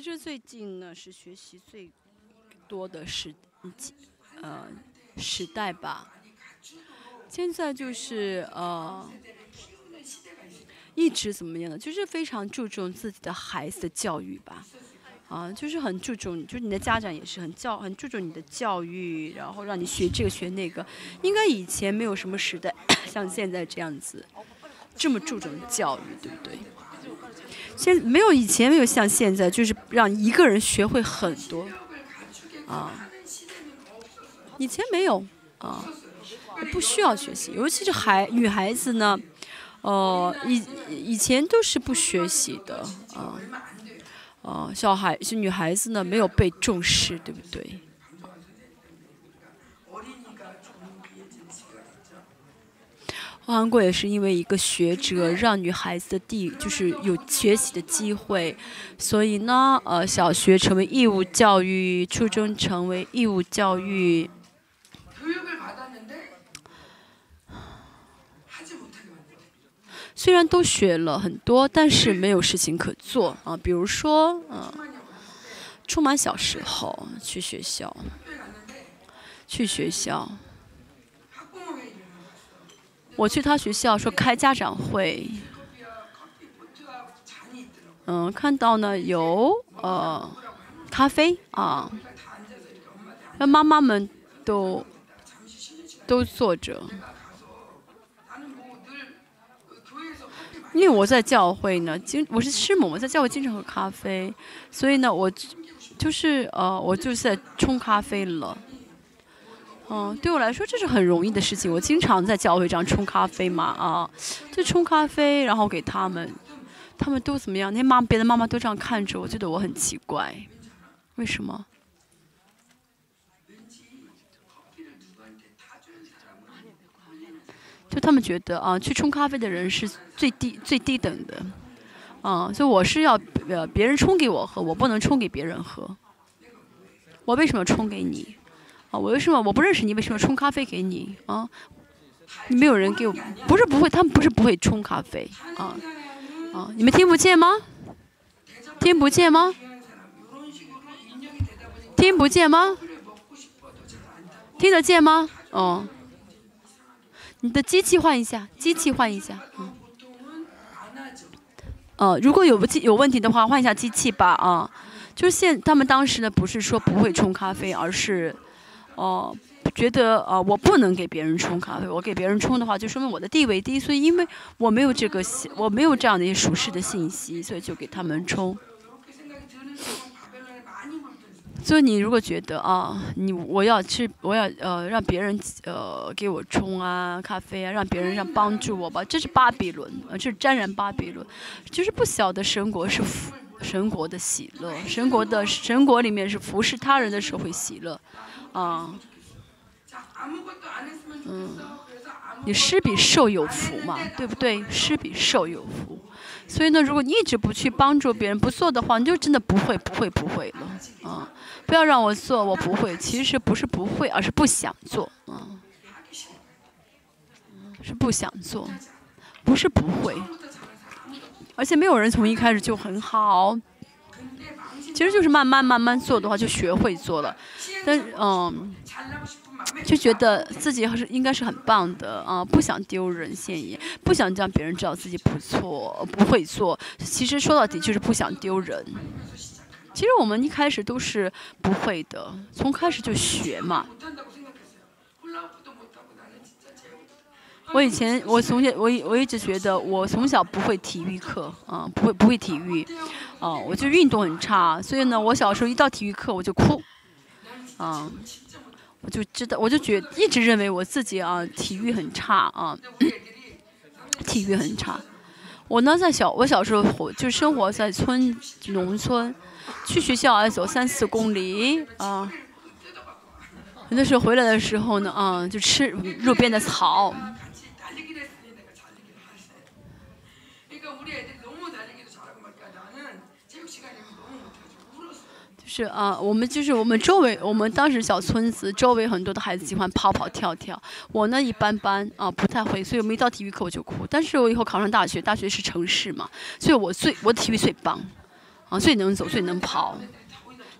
其实最近呢是学习最多的时呃时代吧。现在就是呃一直怎么样呢？就是非常注重自己的孩子的教育吧。啊，就是很注重，就是你的家长也是很教很注重你的教育，然后让你学这个学那个。应该以前没有什么时代 像现在这样子这么注重教育，对不对？现没有以前没有像现在，就是让一个人学会很多啊。以前没有啊，不需要学习，尤其是孩女孩子呢，哦，以以前都是不学习的啊。哦，小孩是女孩子呢，没有被重视，对不对？韩国也是因为一个学者让女孩子的地就是有学习的机会，所以呢，呃，小学成为义务教育，初中成为义务教育。虽然都学了很多，但是没有事情可做啊。比如说，嗯，充满小时候去学校，去学校，我去他学校说开家长会，嗯，看到呢有呃咖啡啊，那妈妈们都都坐着。因为我在教会呢，经我是师母，我在教会经常喝咖啡，所以呢，我就是呃，我就是在冲咖啡了。嗯，对我来说这是很容易的事情，我经常在教会这样冲咖啡嘛，啊，就冲咖啡，然后给他们，他们都怎么样？那妈别的妈妈都这样看着我，觉得我很奇怪，为什么？就他们觉得啊，去冲咖啡的人是最低最低等的，啊，所以我是要呃别人冲给我喝，我不能冲给别人喝。我为什么冲给你？啊，我为什么我不认识你？为什么冲咖啡给你？啊，你没有人给我，不是不会，他们不是不会冲咖啡，啊啊，你们听不见吗？听不见吗？听不见吗？听得见吗？哦。你的机器换一下，机器换一下，嗯，呃，如果有机有问题的话，换一下机器吧，啊，就是现他们当时呢，不是说不会冲咖啡，而是，哦，觉得呃我不能给别人冲咖啡，我给别人冲的话，就说明我的地位低，所以因为我没有这个信，我没有这样的一些属实的信息，所以就给他们冲。所以你如果觉得啊，你我要去，我要呃让别人呃给我冲啊咖啡啊，让别人让帮助我吧，这是巴比伦，呃这是沾染巴比伦，就是不晓得神国是神国的喜乐，神国的神国里面是服侍他人的时候会喜乐，啊，嗯，你施比受有福嘛，对不对？施比受有福。所以呢，如果你一直不去帮助别人，不做的话，你就真的不会、不会、不会了啊！不要让我做，我不会。其实不是不会，而是不想做啊，是不想做，不是不会。而且没有人从一开始就很好，其实就是慢慢慢慢做的话，就学会做了。但嗯。就觉得自己还是应该是很棒的啊，不想丢人现眼，不想让别人知道自己不错，不会做。其实说到底就是不想丢人。其实我们一开始都是不会的，从开始就学嘛。我以前我从小我我一直觉得我从小不会体育课啊，不会不会体育，啊，我就运动很差，所以呢，我小时候一到体育课我就哭，啊。我就知道，我就觉一直认为我自己啊，体育很差啊，体育很差。我呢，在小我小时候活就生活在村农村，去学校要走三四公里啊。有的时候回来的时候呢，啊，就吃路边的草。是啊，我们就是我们周围，我们当时小村子周围很多的孩子喜欢跑跑跳跳，我呢一般般啊，不太会，所以我们一到体育课我就哭。但是我以后考上大学，大学是城市嘛，所以我最我体育最棒，啊，最能走，最能跑。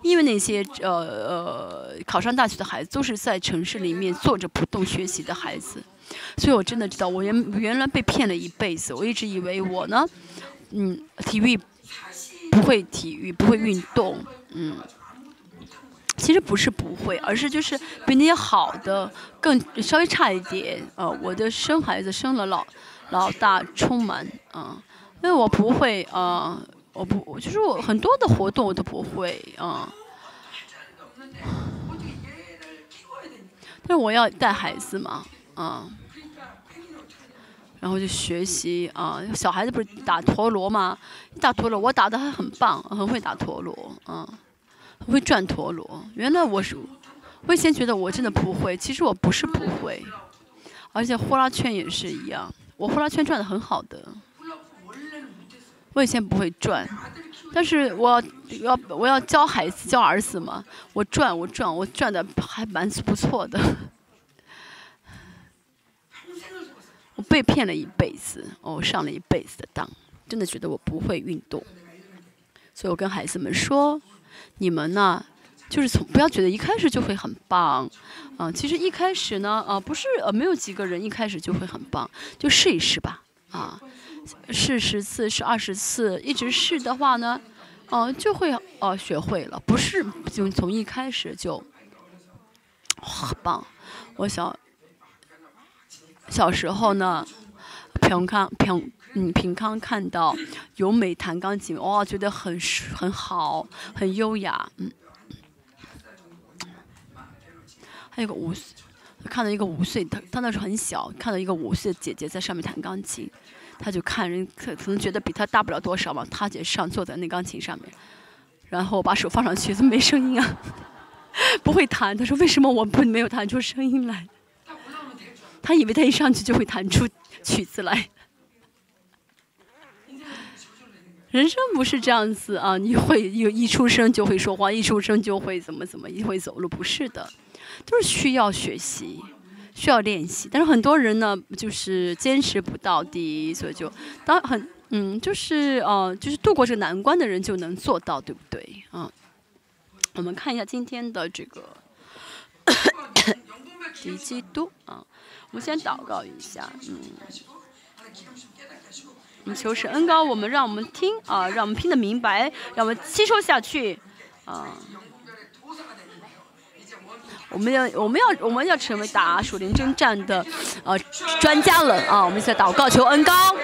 因为那些呃呃考上大学的孩子都是在城市里面坐着不动学习的孩子，所以我真的知道，我原原来被骗了一辈子。我一直以为我呢，嗯，体育不会体育，不会运动，嗯，其实不是不会，而是就是比那些好的更稍微差一点。呃，我的生孩子生了老老大充满嗯，因为我不会啊。我不，就是我很多的活动我都不会啊，但是我要带孩子嘛，嗯，然后就学习啊，小孩子不是打陀螺吗？打陀螺，我打的还很棒，很会打陀螺，啊，会转陀螺。原来我是，我以前觉得我真的不会，其实我不是不会，而且呼啦圈也是一样，我呼啦圈转的很好的。我以前不会转，但是我要我要教孩子教儿子嘛，我转我转我转的还蛮不错的。我被骗了一辈子，我上了一辈子的当，真的觉得我不会运动，所以我跟孩子们说，你们呢，就是从不要觉得一开始就会很棒，啊，其实一开始呢，啊，不是呃没有几个人一开始就会很棒，就试一试吧，啊。试十次，试二十次，一直试的话呢，哦，就会哦学会了。不是就从一开始就，很棒。我想小时候呢，平康平嗯平康看到由美弹钢琴，哇，觉得很很好，很优雅，嗯。还有个五岁，看到一个五岁，他他那时候很小，看到一个五岁的姐姐在上面弹钢琴。他就看人可能觉得比他大不了多少嘛，他姐上坐在那钢琴上面，然后把手放上去，怎么没声音啊？不会弹。他说为什么我不没有弹出声音来？他以为他一上去就会弹出曲子来。人生不是这样子啊，你会有一出生就会说话，一出生就会怎么怎么，一会走路，不是的，都是需要学习。需要练习，但是很多人呢，就是坚持不到底，所以就当很嗯，就是呃，就是度过这个难关的人就能做到，对不对？啊，我们看一下今天的这个敌基督啊，我们先祷告一下，嗯，我们求神恩高，我们让我们听啊，让我们听得明白，让我们吸收下去啊。我们要，我们要，我们要成为打属灵征战的，呃，专家了啊！我们在祷告求恩高。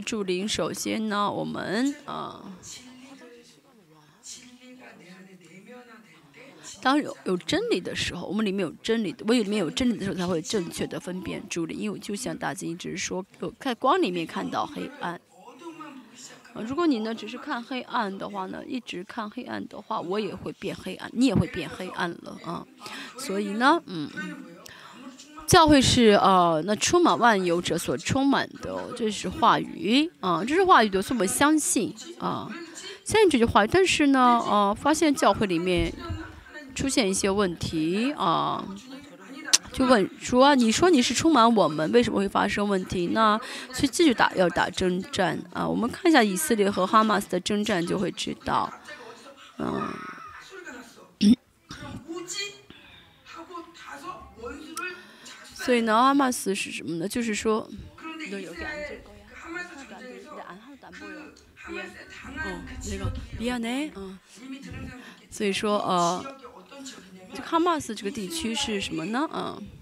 辨别助灵，首先呢，我们啊，当有有真理的时候，我们里面有真理，我里面有真理的时候，才会正确的分辨助灵。因为就像大金一直说，有在光里面看到黑暗。啊，如果你呢只是看黑暗的话呢，一直看黑暗的话，我也会变黑暗，你也会变黑暗了啊。所以呢，嗯。教会是呃，那充满万有者所充满的，这是话语啊，这是话语的，所以我们相信啊，相信这句话。但是呢，呃，发现教会里面出现一些问题啊，就问说，你说你是充满我们，为什么会发生问题呢？所以继续打，要打征战啊。我们看一下以色列和哈马斯的征战，就会知道，嗯。所以呢，阿玛斯是什么呢？就是说，都有感觉，嗯，那个比亚内，嗯，所以说呃，这哈马斯这个地区是什么呢？嗯。이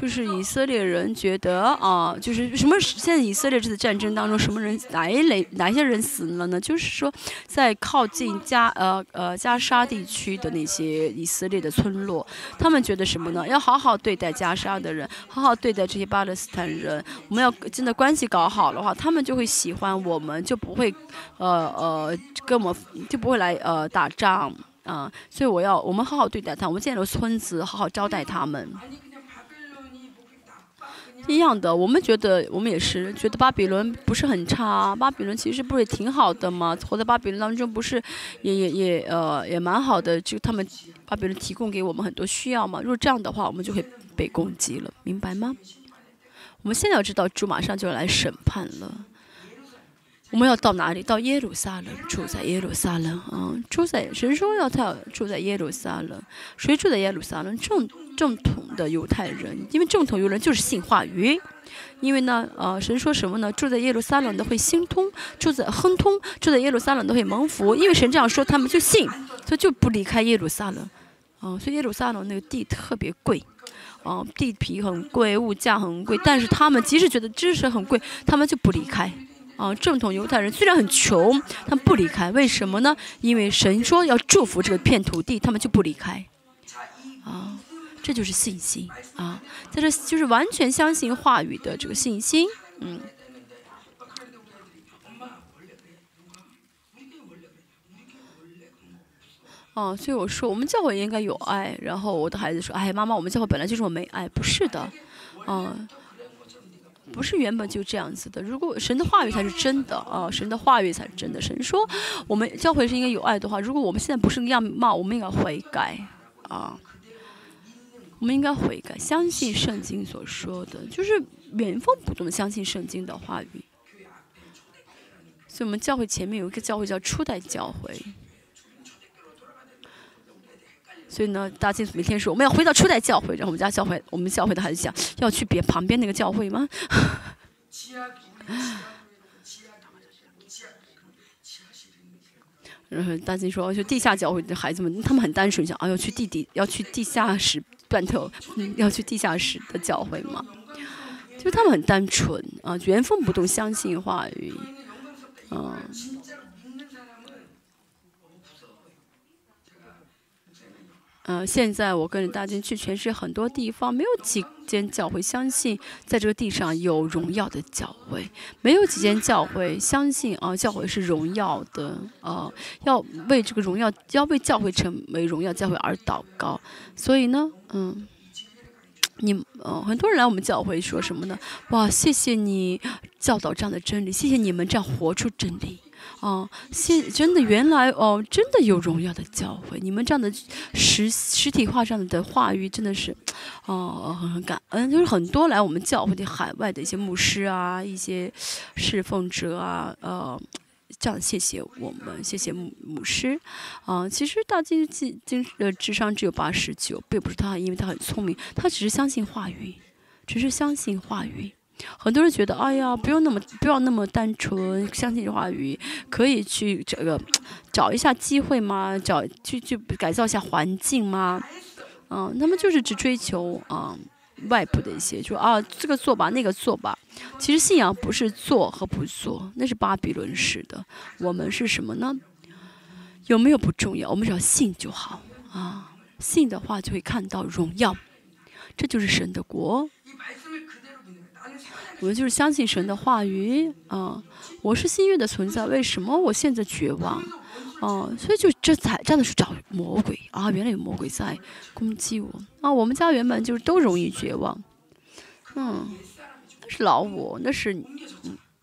就是以色列人觉得啊，就是什么？现在以色列这次战争当中，什么人哪一类哪些人死了呢？就是说，在靠近加呃呃加沙地区的那些以色列的村落，他们觉得什么呢？要好好对待加沙的人，好好对待这些巴勒斯坦人。我们要真的关系搞好的话，他们就会喜欢我们，就不会呃呃跟我们就不会来呃打仗啊、所以我要我们好好对待他，我们建了村子，好好招待他们。一样的，我们觉得我们也是觉得巴比伦不是很差，巴比伦其实不是也挺好的吗？活在巴比伦当中不是也也也呃也蛮好的，就他们巴比伦提供给我们很多需要嘛。如果这样的话，我们就会被攻击了，明白吗？我们现在要知道主马上就要来审判了。我们要到哪里？到耶路撒冷，住在耶路撒冷啊！住在神说要他要住在耶路撒冷，谁住在耶路撒冷？正正统的犹太人，因为正统犹太人就是信话语。因为呢，呃，神说什么呢？住在耶路撒冷的会心通，住在亨通，住在耶路撒冷的会蒙福。因为神这样说，他们就信，所以就不离开耶路撒冷。啊、所以耶路撒冷那个地特别贵，啊、地皮很贵，物价很贵，但是他们即使觉得知识很贵，他们就不离开。啊，正统犹太人虽然很穷，他们不离开，为什么呢？因为神说要祝福这个片土地，他们就不离开。啊，这就是信心啊，在这就是完全相信话语的这个信心。嗯。哦，所以我说，我们教会应该有爱。然后我的孩子说：“哎，妈妈，我们教会本来就是我没爱。”不是的，嗯，不是原本就这样子的。如果神的话语才是真的啊，神的话语才是真的。神说我们教会是应该有爱的话，如果我们现在不是个样貌，我们应该悔改啊。我们应该悔改，相信圣经所说的，就是原封不动的相信圣经的话语。所以，我们教会前面有一个教会叫初代教会。所以呢，大金每天说我们要回到初代教会，然后我们家教会，我们教会的孩子想要去别旁边那个教会吗？然后大金说，就地下教会的孩子们，他们很单纯，想，啊要，去地底，要去地下室，断头，要去地下室的教会吗？就是他们很单纯，啊，原封不动，相信话语。嗯。呃，现在我跟着大军去全世界很多地方，没有几间教会相信在这个地上有荣耀的教会，没有几间教会相信啊，教会是荣耀的，呃，要为这个荣耀，要为教会成为荣耀教会而祷告。所以呢，嗯。你呃，很多人来我们教会说什么呢？哇，谢谢你教导这样的真理，谢谢你们这样活出真理。哦，现真的原来哦，真的有荣耀的教会，你们这样的实实体化这样的话语，真的是，哦，很很感恩。就是很多来我们教会的海外的一些牧师啊，一些侍奉者啊，呃，这样谢谢我们，谢谢牧牧师。啊、其实大金金金的智商只有八十九，并不是他因为他很聪明，他只是相信话语，只是相信话语。很多人觉得，哎呀，不用那么不要那么单纯，相信话语，可以去这个找一下机会吗？找去去改造一下环境吗？嗯，他们就是只追求啊、外部的一些，就啊这个做吧，那个做吧。其实信仰不是做和不做，那是巴比伦式的。我们是什么呢？有没有不重要，我们只要信就好啊。信的话就会看到荣耀，这就是神的国。我们就是相信神的话语啊、我是新约的存在，为什么我现在绝望？哦、所以就这才真的是找魔鬼啊！原来有魔鬼在攻击我啊！我们家原本就是都容易绝望，嗯，那是老我，那是你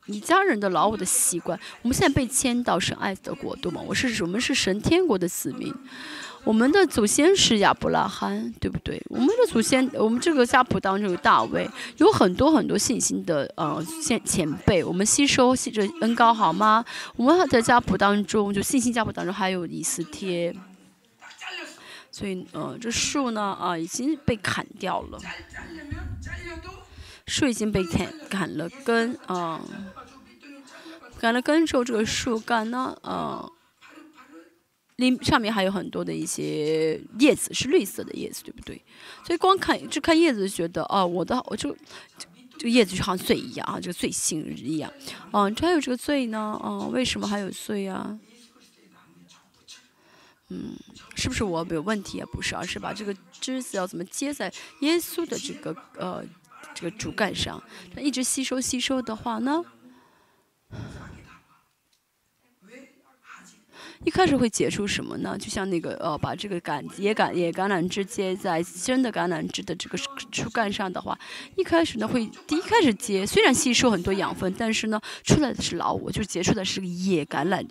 你家人的老我的习惯。我们现在被迁到神爱的国度嘛，我是我们是神天国的子民。我们的祖先是亚伯拉罕，对不对？我们的祖先，我们这个家谱当中有大卫，有很多很多信心的呃先前辈。我们吸收吸着恩膏，好吗？我们在家谱当中，就信心家谱当中还有以斯帖。所以，呃，这树呢，啊，已经被砍掉了，树已经被砍砍了根啊，砍了根之后，这个树干呢，啊。里上面还有很多的一些叶子，是绿色的叶子，对不对？所以光看只看叶子觉得，哦，我的我就这个叶子就像穗一样啊，这个穗杏一样，嗯，这还有这个穗呢，哦，为什么还有穗啊？嗯，是不是我没有问题啊？不是，而是把这个枝子要怎么接在耶稣的这个呃这个主干上，它一直吸收吸收的话呢？一开始会结出什么呢？就像那个呃，把这个橄野橄野橄榄枝接在真的橄榄枝的这个树干上的话，一开始呢会第一开始结，虽然吸收很多养分，但是呢出来的是老我，就结出的是个野橄榄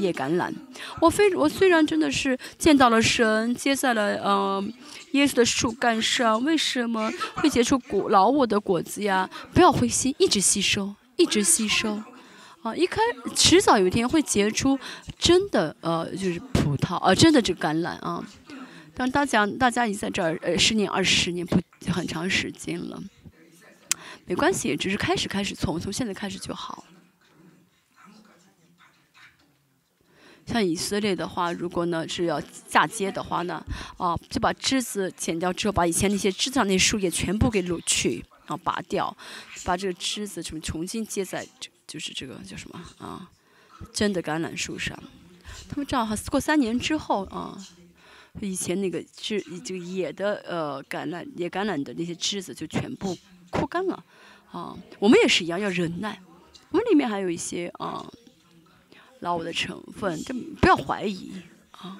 野橄榄。我非我虽然真的是见到了神，接在了呃耶稣的树干上，为什么会结出果老我的果子呀？不要灰心，一直吸收，一直吸收。啊，一开迟早有一天会结出真的呃，就是葡萄啊，真的这橄榄啊。但大家大家已经在这儿呃十年二十年不很长时间了，没关系，只是开始开始从从现在开始就好。像以色列的话，如果呢是要嫁接的话呢，啊，就把枝子剪掉之后，把以前那些枝上那树叶全部给掳去啊，拔掉，把这个枝子什么重新接在这。就是这个叫什么啊？真的橄榄树上，他们正好过三年之后啊，以前那个枝就野的呃橄榄野橄榄的那些枝子就全部枯干了啊。我们也是一样要忍耐，我们里面还有一些啊老的成分，就不要怀疑啊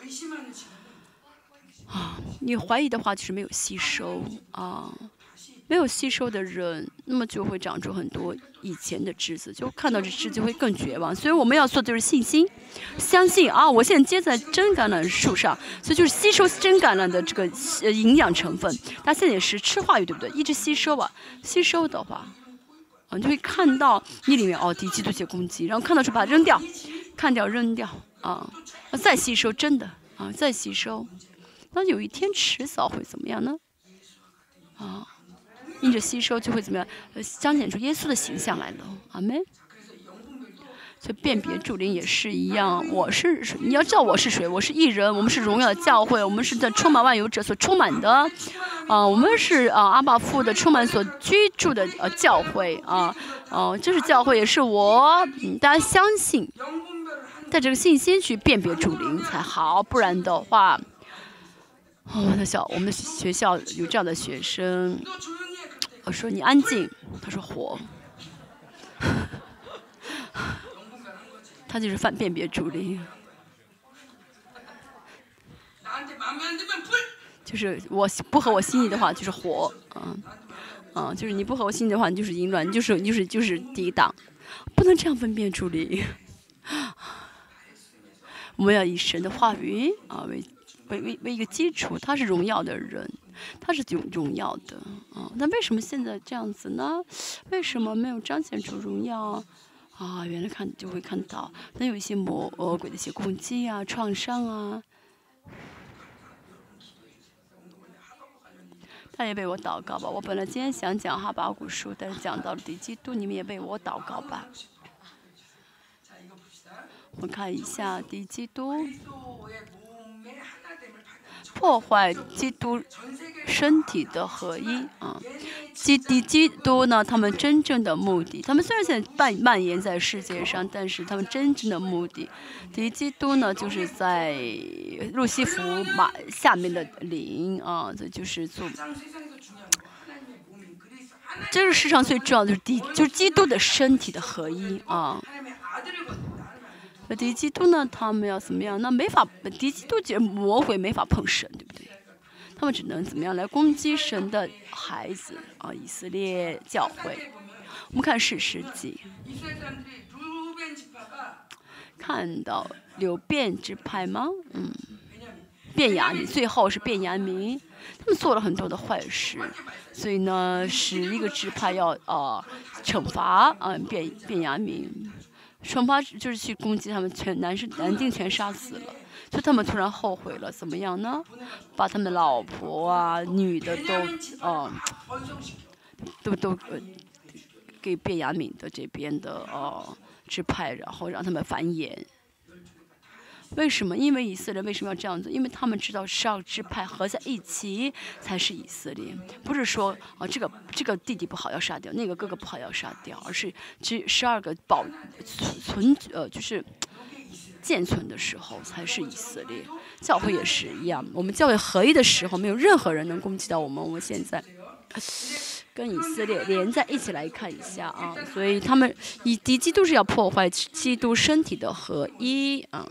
啊！你怀疑的话就是没有吸收啊。没有吸收的人，那么就会长出很多以前的枝子，就看到这枝就会更绝望。所以我们要做的就是信心，相信啊，我现在接在真橄榄树上，所以就是吸收真橄榄的这个营养成分。它现在也是吃化育，对不对？一直吸收吧，吸收的话，啊，就会看到你里面哦，敌基督些攻击，然后看到就把它扔掉，看掉扔掉啊，再吸收真的啊，再吸收，那有一天迟早会怎么样呢？啊。因着吸收就会怎么样？呃，彰显出耶稣的形象来了。阿门。所以辨别主灵也是一样。我是你要知道我是谁？我是艺人。我们是荣耀的教会。我们是在充满万有者所充满的。啊，我们是啊阿爸父的充满所居住的呃教会啊。哦，这是教会，也是我。大家相信，带这个信心去辨别主灵才好，不然的话，我们的小我们的学校有这样的学生。我说你安静，他说火，他就是犯辨别主力，就是我不合我心意的话就是火，嗯，嗯，就是你不合我心意的话你就是淫乱，就是就是就是抵挡，不能这样分辨主力，我们要以神的话语啊为为为为一个基础，他是荣耀的人。他是挺荣耀的啊，那为什么现在这样子呢？为什么没有彰显出荣耀啊？原来看就会看到，那有一些魔鬼的一些攻击啊、创伤啊。他也为我祷告吧。我本来今天想讲哈巴古书，但是讲到了第几度，你们也为我祷告吧。我看一下第几度。破坏基督身体的合一啊！基敌基督呢？他们真正的目的，他们虽然现在蔓蔓延在世界上，但是他们真正的目的，敌基督呢，就是在路西弗马下面的灵啊，这就是做。这是世上最重要的就是敌，就是基督的身体的合一啊。敌基督呢？他们要怎么样？那没法，敌基督这魔鬼没法碰神，对不对？他们只能怎么样来攻击神的孩子啊？以色列教会。我们看史诗记，看到有变之派吗？嗯，变雅明，最后是变雅明，他们做了很多的坏事，所以呢，使一个支派要啊惩罚啊变变雅明。双方就是去攻击他们，全男生男丁全杀死了，就他们突然后悔了，怎么样呢？把他们老婆啊、女的都，嗯，都都呃给便雅敏的这边的呃支派，然后让他们繁衍。为什么？因为以色列为什么要这样子？因为他们知道十二支派合在一起才是以色列，不是说啊这个这个弟弟不好要杀掉，那个哥哥不好要杀掉，而是这十二个保存呃就是健存的时候才是以色列。教会也是一样，我们教会合一的时候，没有任何人能攻击到我们。我们现在跟以色列连在一起来看一下啊，所以他们以敌基督是要破坏基督身体的合一啊。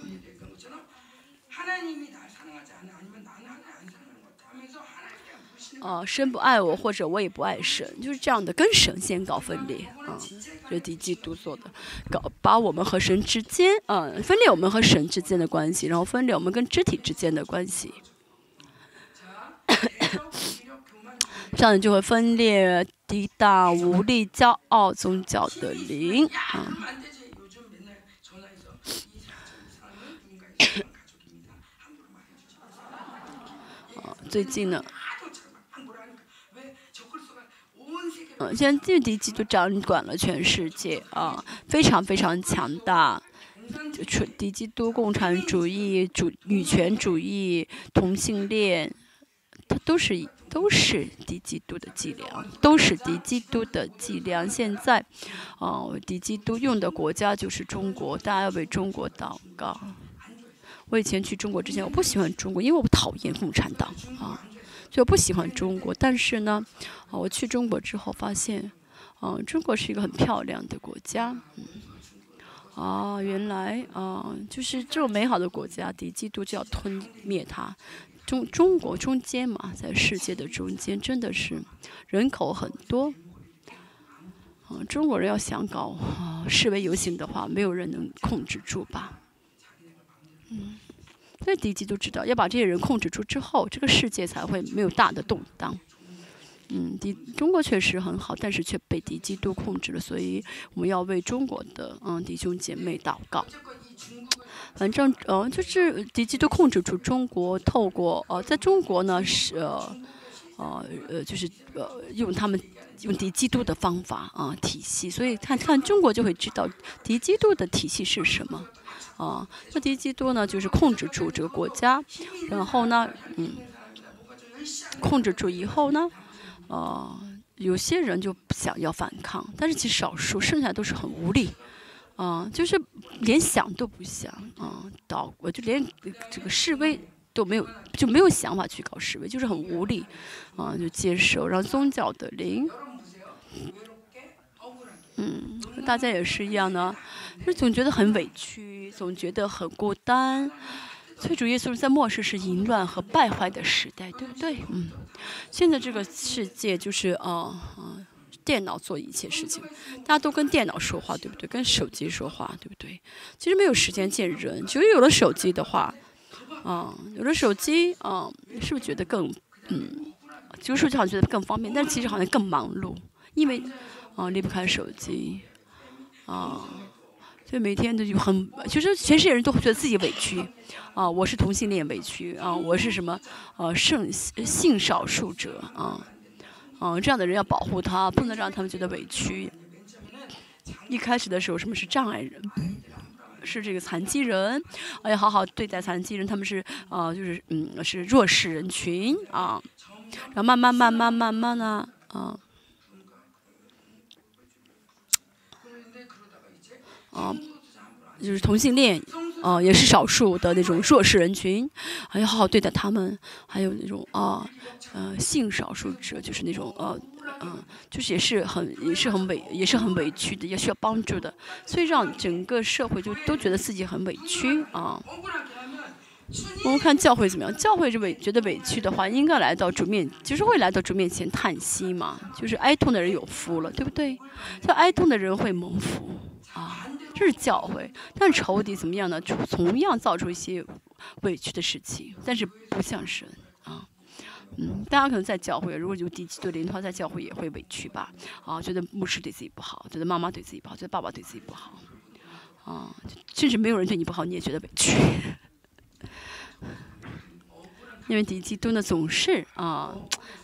哦，神不爱我，或者我也不爱神，就是这样的。跟神仙搞分裂，就敌基督做的搞，把我们和神之间，嗯，分裂，我们和神之间的关系，然后分裂，我们跟肢体之间的关系，这样就会分裂，抵挡无力骄傲宗教的灵。最近呢？嗯，现在敌基督掌管了全世界啊，非常非常强大。敌基督、共产主义、主、女权主义、同性恋，它都是都是敌基督的伎俩，都是敌基督的伎俩。现在，哦，敌基督用的国家就是中国，大家要为中国祷告。我以前去中国之前，我不喜欢中国，因为我讨厌共产党啊，所以我不喜欢中国。但是呢，啊，我去中国之后发现，嗯、中国是一个很漂亮的国家，嗯。啊，原来啊，就是这种美好的国家，敌基督就要吞灭它。中中国中间嘛，在世界的中间，真的是人口很多。啊，中国人要想搞啊示威游行的话，没有人能控制住吧？嗯，所以敌基督知道要把这些人控制住之后，这个世界才会没有大的动荡。嗯，敌中国确实很好，但是却被敌基督控制了，所以我们要为中国的嗯弟兄姐妹祷告。反正呃，就是敌基督控制住中国，透过呃，在中国呢是呃呃就是呃用他们用敌基督的方法啊体系，所以看看中国就会知道敌基督的体系是什么。啊，那敌基督呢，就是控制住这个国家，然后呢，嗯，控制住以后呢，呃，有些人就想要反抗，但是其实少数，剩下都是很无力，啊，就是连想都不想，啊，倒，我就连这个示威。都没有就没有想法去搞示威，就是很无力，啊，就接受，然后宗教的灵，嗯，大家也是一样的，就总觉得很委屈，总觉得很孤单。催主耶稣在末世是淫乱和败坏的时代，对不对？嗯，现在这个世界就是呃呃，电脑做一切事情，大家都跟电脑说话，对不对？跟手机说话，对不对？其实没有时间见人，只有有了手机的话，啊、有了手机，啊、是不是觉得更嗯，就是好像觉得更方便，但其实好像更忙碌，因为啊、离不开手机，啊、所以每天都就很，其实全世界人都会觉得自己委屈，啊，我是同性恋委屈，啊，我是什么，呃，性性少数者，啊，啊，这样的人要保护他，不能让他们觉得委屈。一开始的时候，什么是障碍人？是这个残疾人，啊，要好好对待残疾人，他们是啊、呃就是嗯，是弱势人群啊，然后慢慢慢慢慢慢呢，啊，啊，就是同性恋，啊，也是少数的那种弱势人群，还要好好对待他们。还有那种啊，呃，性少数者，就是那种呃，嗯、啊，就是也是很也是很委也是很委屈的，也需要帮助的，所以让整个社会就都觉得自己很委屈啊。我们看教会怎么样？教会是委觉得委屈的话，应该来到主面，就是会来到主面前叹息嘛，就是哀痛的人有福了，对不对？就哀痛的人会蒙福。这是教会。但是仇敌怎么样呢？就同样造出一些委屈的事情，但是不像神啊。嗯，大家可能在教会，如果有敌基督灵的话，在教会也会委屈吧？啊，觉得牧师对自己不好，觉得妈妈对自己不好，觉得爸爸对自己不好，啊，甚至没有人对你不好，你也觉得委屈。因为敌基督呢总是啊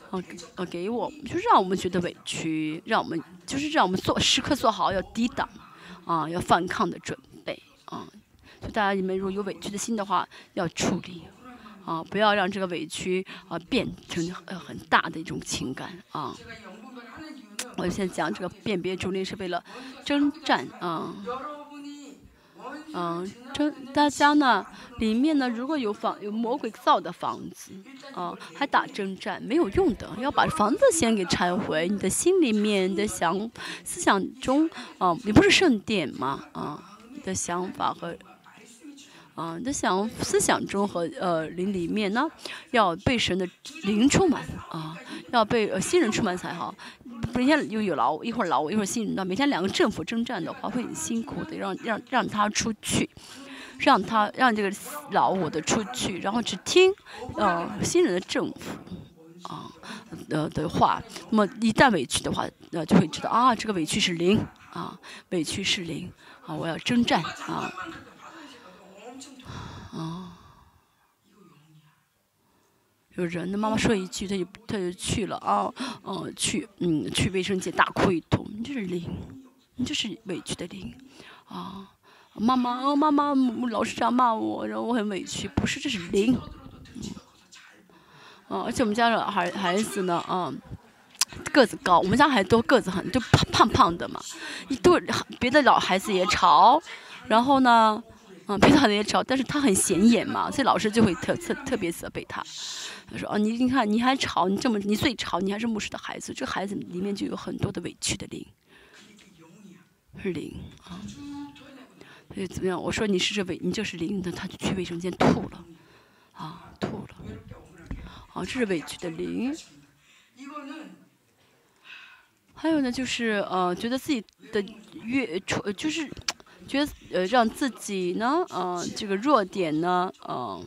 啊啊给我，就是让我们觉得委屈，让我们就是让我们做时刻做好要抵挡啊，要反抗的准备啊。就大家，你们如果有委屈的心的话，要处理啊，不要让这个委屈啊变成呃很大的一种情感啊。我现在讲这个辨别主力是为了征战啊。嗯，就大家呢里面呢，如果有房有魔鬼造的房子，嗯，还打征战，没有用的。要把房子先给拆毁，你的心里面，你的想思想中，嗯，你不是圣殿吗？嗯，你的想法和，嗯，你的想思想中和，呃，里里面呢，要被神的灵充满，嗯。要被呃新人出门才好，不是人家又有老，一会儿老，一会儿新人。的每天两个政府征战的话会很辛苦，得让让让他出去，让他让这个老五的出去，然后去听呃新人的政府啊的的话。那么一旦委屈的话，那就会知道啊，这个委屈是零啊，委屈是零啊，我要征战啊啊。有人那妈妈说一句，他就他就去了啊，嗯、去嗯去卫生间大哭一通，你这是零，你这是委屈的零啊。妈妈，哦，妈妈老是这样骂我，然后我很委屈。不是，这是零。嗯，而且我们家的孩孩子呢，嗯，个子高，我们家孩子都个子很，就胖胖胖的嘛，一都别的老孩子也吵，然后呢，嗯，别的孩子也吵，但是他很显眼嘛，所以老师就会特特特别责备他。他说：“哦，你你看，你还吵，你这么你最吵，你还是牧师的孩子，这孩子里面就有很多的委屈的灵，灵啊，所以怎么样？我说你是这委，你就是灵，那他就去卫生间吐了，啊，吐了，啊，这是委屈的灵。还有呢，就是呃，觉得自己的越出，就是觉得呃，让自己呢，呃，这个弱点呢，嗯、”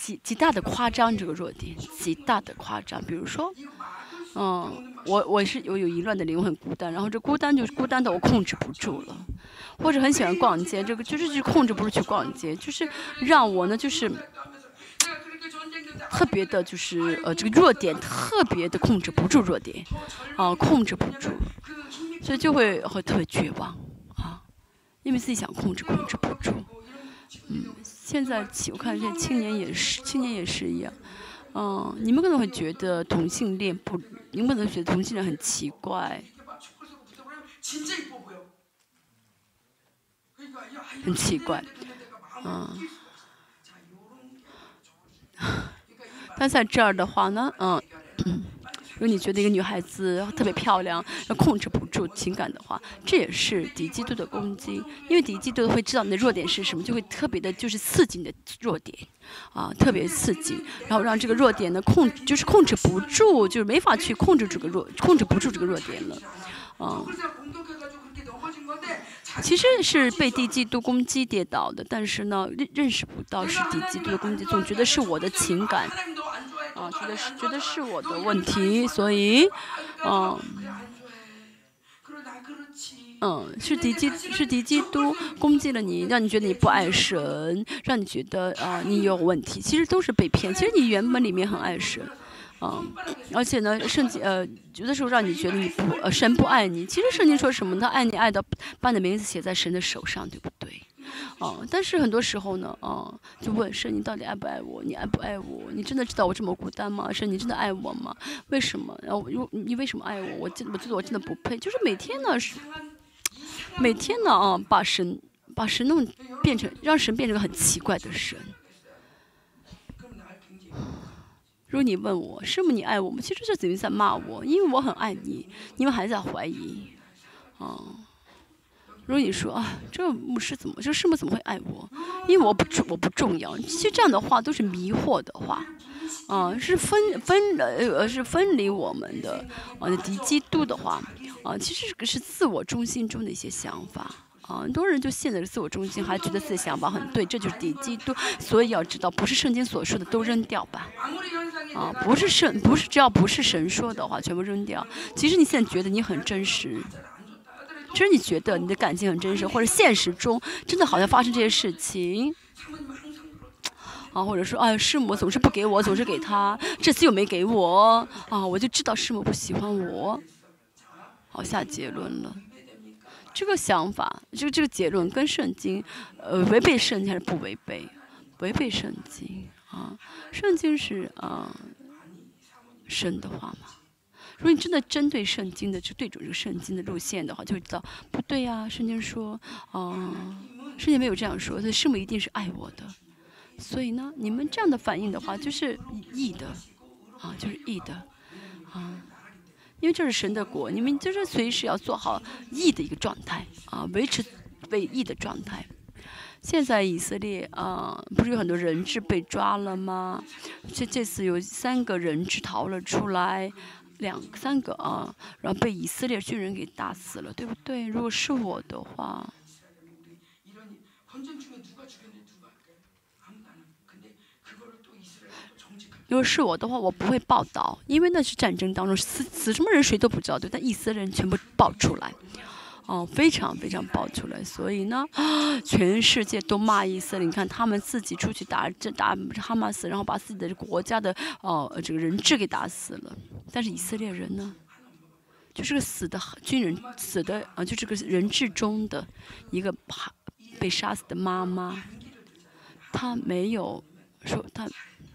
极极大的夸张，这个弱点，极大的夸张。比如说，嗯，我我是我有淫乱的灵魂，孤单，然后这孤单就是孤单的，我控制不住了，或者很喜欢逛街，这个就是就控制不住去逛街，就是让我呢就是特别的，就是呃这个弱点特别的控制不住弱点，啊控制不住，所以就会会特别绝望啊，因为自己想控制控制不住，嗯。现在我看这青年也是，青年也是一样。嗯，你们可能会觉得同性恋不，你们可能觉得同性恋很奇怪，很奇怪，嗯。但在这儿的话呢，嗯。如果你觉得一个女孩子特别漂亮，要控制不住情感的话，这也是敌嫉度的攻击。因为敌嫉妒会知道你的弱点是什么，就会特别的就是刺激你的弱点，啊，特别刺激，然后让这个弱点呢控就是控制不住，就是没法去控制这个弱控制不住这个弱点了，啊。其实是被敌嫉度攻击跌倒的，但是呢认认识不到是敌嫉度的攻击，总觉得是我的情感。啊，觉得是觉得是我的问题，所以，嗯、嗯，是敌基是敌基督攻击了你，让你觉得你不爱神，让你觉得啊、呃、你有问题，其实都是被骗。其实你原本里面很爱神，嗯，而且呢，圣经呃有的时候让你觉得你不呃神不爱你，其实圣经说什么？他爱你爱到把你的名字写在神的手上，对不对？哦，但是很多时候呢，嗯，就问神，你到底爱不爱我？你爱不爱我？你真的知道我这么孤单吗？神，你真的爱我吗？为什么？然后又你为什么爱我？我真我觉得我真的不配，就是每天呢，是每天呢，啊，把神把神弄变成让神变成个很奇怪的神。如果你问我师母你爱我吗？其实这等于在骂我，因为我很爱你，你们还在怀疑，嗯。如果你说啊，这个牧师怎么，这个师母怎么会爱我？因为我不重，我不重要。其实这样的话都是迷惑的话，啊，是分分呃呃是分离我们的啊敌基督的话，啊，其实是是自我中心中的一些想法。啊，很多人就现在自我中心，还觉得自己想法很对，这就是敌基督。所以要知道，不是圣经所说的都扔掉吧。啊，不是圣，不是只要不是神说的话，全部扔掉。其实你现在觉得你很真实。其实你觉得你的感情很真实或者现实中真的好像发生这些事情？啊或者说哎师母总是不给我总是给他这次又没给我啊我就知道师母不喜欢我。好下结论了。这个想法就这个结论跟圣经呃违背圣经还是不违背？违背圣经啊圣经是啊圣的话嘛。如果你真的针对圣经的，就对准这个圣经的路线的话，就会知道不对呀。圣经说，啊，圣经没有这样说，所以圣母一定是爱我的。所以呢，你们这样的反应的话，就是义的，啊，就是义的，啊，因为这是神的国，你们就是随时要做好义的一个状态，啊，维持为义的状态。现在以色列啊，不是有很多人质被抓了吗？这这次有三个人质逃了出来。两三个啊，然后被以色列军人给打死了，对不对？如果是我的话，如果是我的话，我不会报道，因为那是战争当中死死什么人谁都不知道，对，但以色列人全部爆出来。哦，非常非常爆出来，所以呢，全世界都骂以色列。你看他们自己出去打这打哈马斯，然后把自己的国家的哦这个人质给打死了。但是以色列人呢，就是个死的军人，死的啊，就这个人质中的一个被杀死的妈妈，他没有说他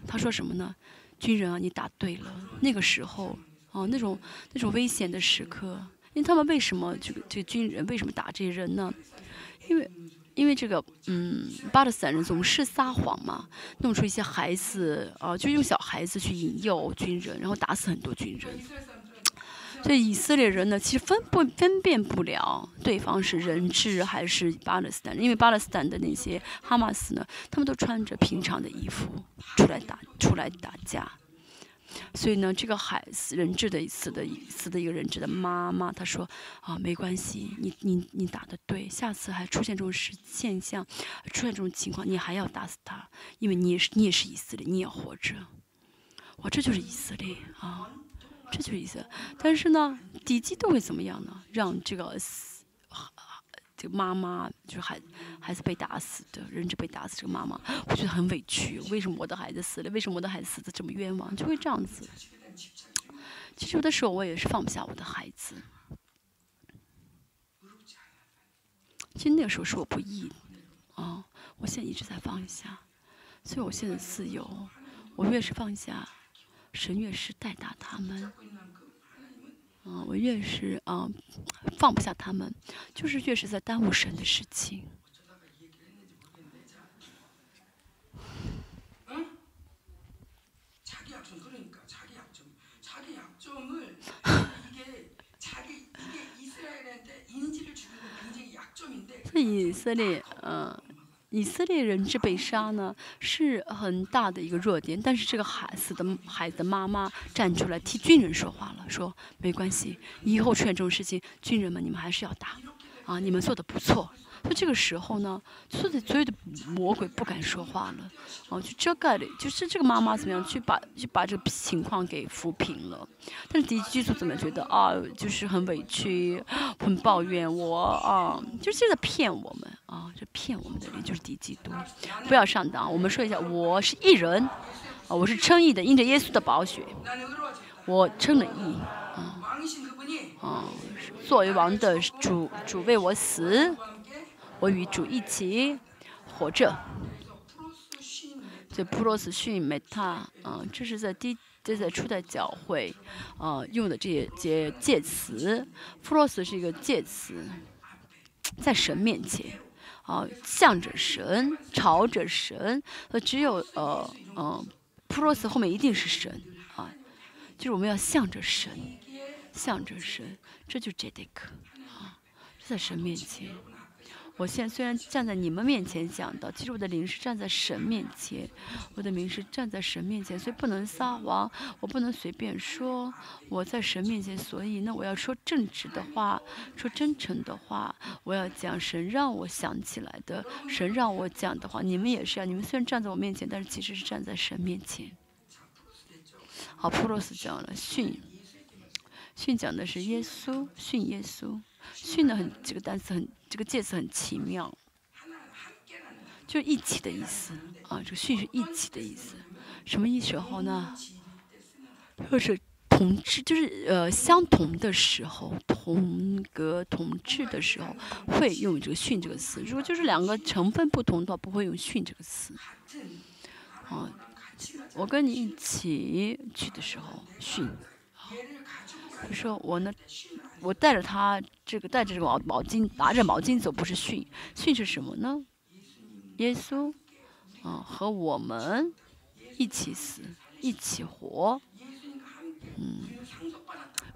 他说什么呢？军人啊，你答对了。那个时候哦，那种那种危险的时刻。因为他们为什么这个这个军人为什么打这些人呢？因为因为这个嗯，巴勒斯坦人总是撒谎嘛，弄出一些孩子啊，就用小孩子去引诱军人，然后打死很多军人。所以以色列人呢，其实分不分辨不了对方是人质还是巴勒斯坦，因为巴勒斯坦的那些哈马斯呢，他们都穿着平常的衣服出来打出来打架。所以呢，这个孩子人质的死的死的一个人质的妈妈，她说啊，没关系，你你你打的对，下次还出现这种事现象，出现这种情况，你还要打死他，因为你也是你也是以色列，你也活着。哇，这就是以色列啊，这就是以色列。但是呢，敌机都会怎么样呢？让这个。这个妈妈就是孩孩子被打死的人质被打死，这个妈妈我觉得很委屈。为什么我的孩子死了？为什么我的孩子死的这么冤枉？就会这样子。其实有的时候我也是放不下我的孩子。其实那个时候是我不义啊，我现在一直在放下，所以我现在自由。我越是放下，神越是带大他们。嗯，我越是啊放不下他们，就是越是在耽误神的事情。以色列，嗯。以色列人质被杀呢，是很大的一个弱点。但是这个孩子的孩子的妈妈站出来替军人说话了，说没关系，以后出现这种事情，军人们你们还是要打，啊，你们做的不错。就这个时候呢，所有的所有的魔鬼不敢说话了，哦，就遮盖了，就是这个妈妈怎么样去把去把这个情况给抚平了。但是敌基督怎么觉得啊，就是很委屈，很抱怨我啊，就是在骗我们啊，就骗我们的人就是敌基督，不要上当。我们说一下，我是艺人，啊，我是称义的，因着耶稣的宝血，我称了义，啊，啊，作为王的主主为我死。我与主一起活着。这普罗斯逊梅塔，嗯，这是在第这是在初代教会，啊，用的这些介介词。普罗斯是一个介词，在神面前，啊，向着神，朝着神。呃，只有呃，嗯，普罗斯后面一定是神，啊，就是我们要向着神，向着神，这就 Jedek，啊，在神面前。我现在虽然站在你们面前讲的，其实我的灵是站在神面前，我的名是站在神面前，所以不能撒谎，我不能随便说我在神面前，所以那，我要说正直的话，说真诚的话，我要讲神让我想起来的，神让我讲的话，你们也是啊，你们虽然站在我面前，但是其实是站在神面前。好，普罗斯讲了训，训讲的是耶稣，训耶稣。训的很，这个单词很，这个介词很奇妙，就一起的意思啊，这个训是一起的意思，什么意时候呢？就是同治，就是呃相同的时候，同格同治的时候会用这个训这个词。如果就是两个成分不同的话，不会用训这个词。啊，我跟你一起去的时候训，就说我呢，我带着他这个带着毛毛巾，拿着毛巾走，不是训，训是什么呢？耶稣啊，和我们一起死，一起活。嗯，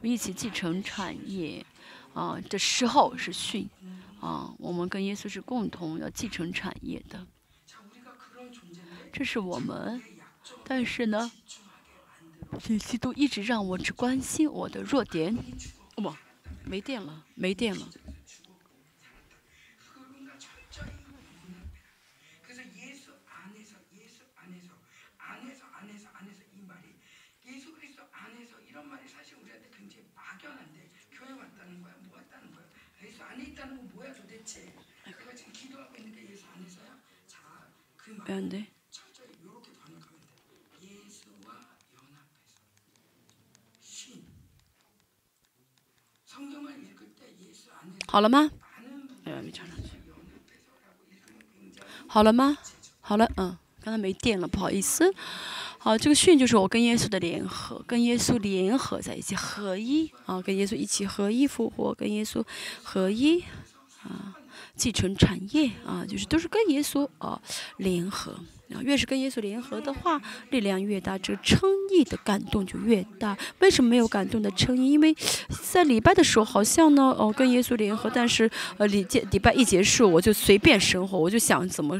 一起继承产业，啊，这时候是训，啊，我们跟耶稣是共同要继承产业的，这是我们，但是呢，基督一直让我只关心我的弱点，哦不，没电了，没电了。嗯，对。好了吗？哎没插上去。好了吗？好了，嗯，刚才没电了，不好意思。好，这个训就是我跟耶稣的联合，跟耶稣联合在一起，合一啊，跟耶稣一起合一复活，跟耶稣合一啊。继承产业啊，就是都是跟耶稣啊联合越是跟耶稣联合的话，力量越大，这个称义的感动就越大。为什么没有感动的称义？因为在礼拜的时候，好像呢，哦，跟耶稣联合，但是呃，礼节礼拜一结束，我就随便生活，我就想怎么，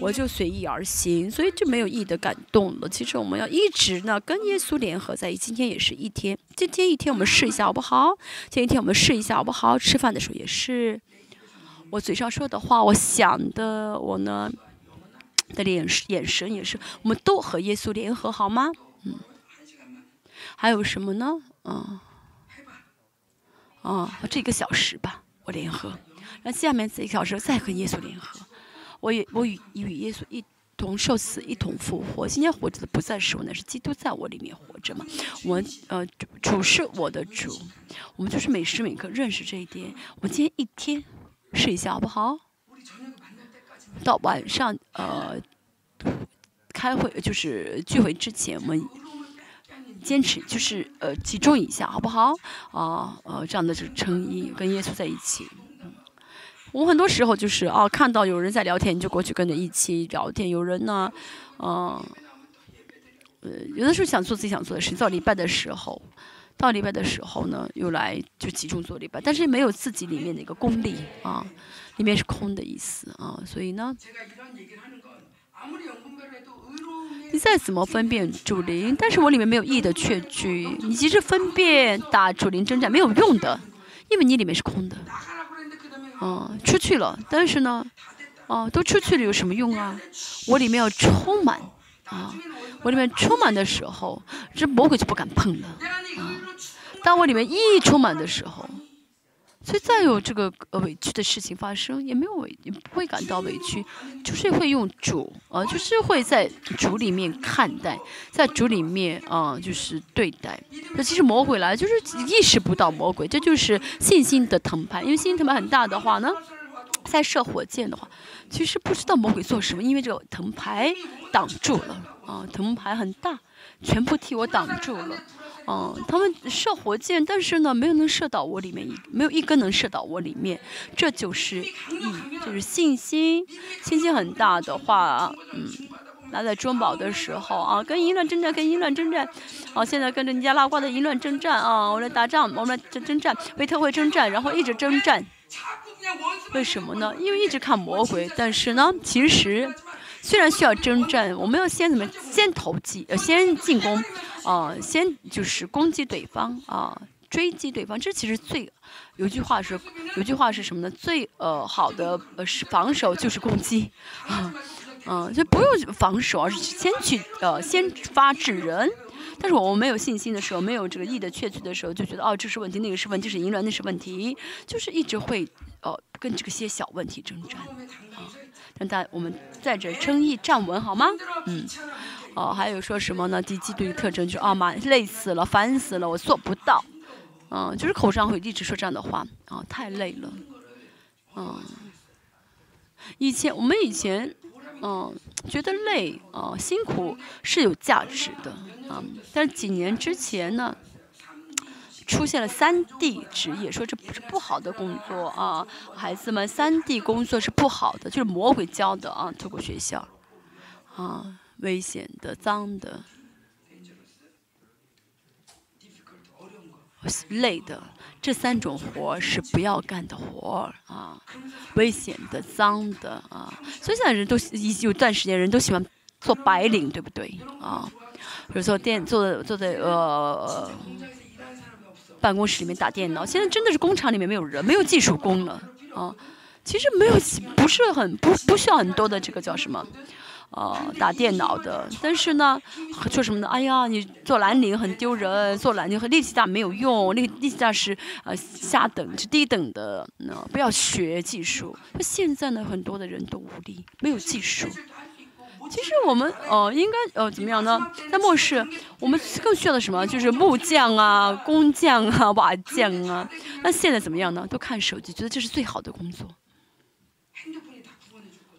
我就随意而行，所以就没有义的感动了。其实我们要一直呢跟耶稣联合在一起。今天也是一天，今天一天我们试一下好不好？今天一天我们试一下好不好？吃饭的时候也是。我嘴上说的话，我想的，我呢的眼眼神也是，我们都和耶稣联合，好吗？嗯。还有什么呢？嗯。啊，这个小时吧，我联合。那下面这一小时再和耶稣联合。我也我与与耶稣一同受死，一同复活。今天活着的不再是我，那是基督在我里面活着嘛。我呃主是我的主，我们就是每时每刻认识这一点。我今天一天。试一下好不好？到晚上呃，开会就是聚会之前，我们坚持就是呃集中一下好不好？啊呃这样的就是诚意跟耶稣在一起。我很多时候就是啊看到有人在聊天，你就过去跟着一起聊天。有人呢，嗯呃有的时候想做自己想做的事，到礼拜的时候。到礼拜的时候呢，又来就集中做礼拜，但是没有自己里面的一个功力啊，里面是空的意思啊，所以呢，你再怎么分辨主灵，但是我里面没有义的确据，你即使分辨打主灵征战没有用的，因为你里面是空的，啊，出去了，但是呢，啊，都出去了有什么用啊？我里面要充满啊。我里面充满的时候，这魔鬼就不敢碰了。啊，当我里面一充满的时候，所以再有这个呃委屈的事情发生，也没有委，也不会感到委屈，就是会用主啊，就是会在主里面看待，在主里面啊，就是对待。那其实魔鬼来就是意识不到魔鬼，这就是信心的藤牌，因为信心藤牌很大的话呢，在射火箭的话，其实不知道魔鬼做什么，因为这个藤牌挡住了。啊，藤牌很大，全部替我挡住了。嗯，他们射火箭，但是呢，没有能射到我里面一，没有一根能射到我里面。这就是义，就是信心。信心很大的话，嗯，那在中保的时候啊，跟淫乱征战，跟淫乱征战。啊，现在跟着尼加拉瓜的淫乱征战啊，我来打仗，我们来征战，为特会征战，然后一直征战。为什么呢？因为一直看魔鬼，但是呢，其实。虽然需要征战，我们要先怎么先投击，呃，先进攻，啊，先就是攻击对方啊，追击对方。这其实最有句话是，有句话是什么呢？最呃好的呃是防守就是攻击，啊，嗯，就不用防守，而是先去呃先发制人。但是我们没有信心的时候，没有这个意的确据的时候，就觉得哦这是问题，那个是问题，是淫乱，那是问题，就是一直会呃跟这个些小问题征战，让大我们在这争议站稳好吗？嗯。哦，还有说什么呢？第季度的特征就是啊妈，累死了，烦死了，我做不到。嗯，就是口上会一直说这样的话啊，太累了。嗯，以前我们以前嗯觉得累啊辛苦是有价值的啊，但是几年之前呢，出现了三 D 职业，说这不是不好的工作啊，孩子们三 D 工作是不好的，就是魔鬼教的啊，透过学校啊。危险的、脏的、累的，这三种活是不要干的活啊，危险的、脏的啊。所以现在人都有段时间人都喜欢做白领，对不对啊？比如说电做的做的呃办公室里面打电脑，现在真的是工厂里面没有人，没有技术工了啊。其实没有不是很不不需要很多的这个叫什么？呃，打电脑的，但是呢，说什么呢？哎呀，你做蓝领很丢人，做蓝领和力气大没有用，力力气大是呃下等是低等的，那、不要学技术。那现在呢，很多的人都无力，没有技术。其实我们呃应该呃怎么样呢？在末世，我们更需要的什么？就是木匠啊、工匠啊、瓦匠啊。那现在怎么样呢？都看手机，觉得这是最好的工作。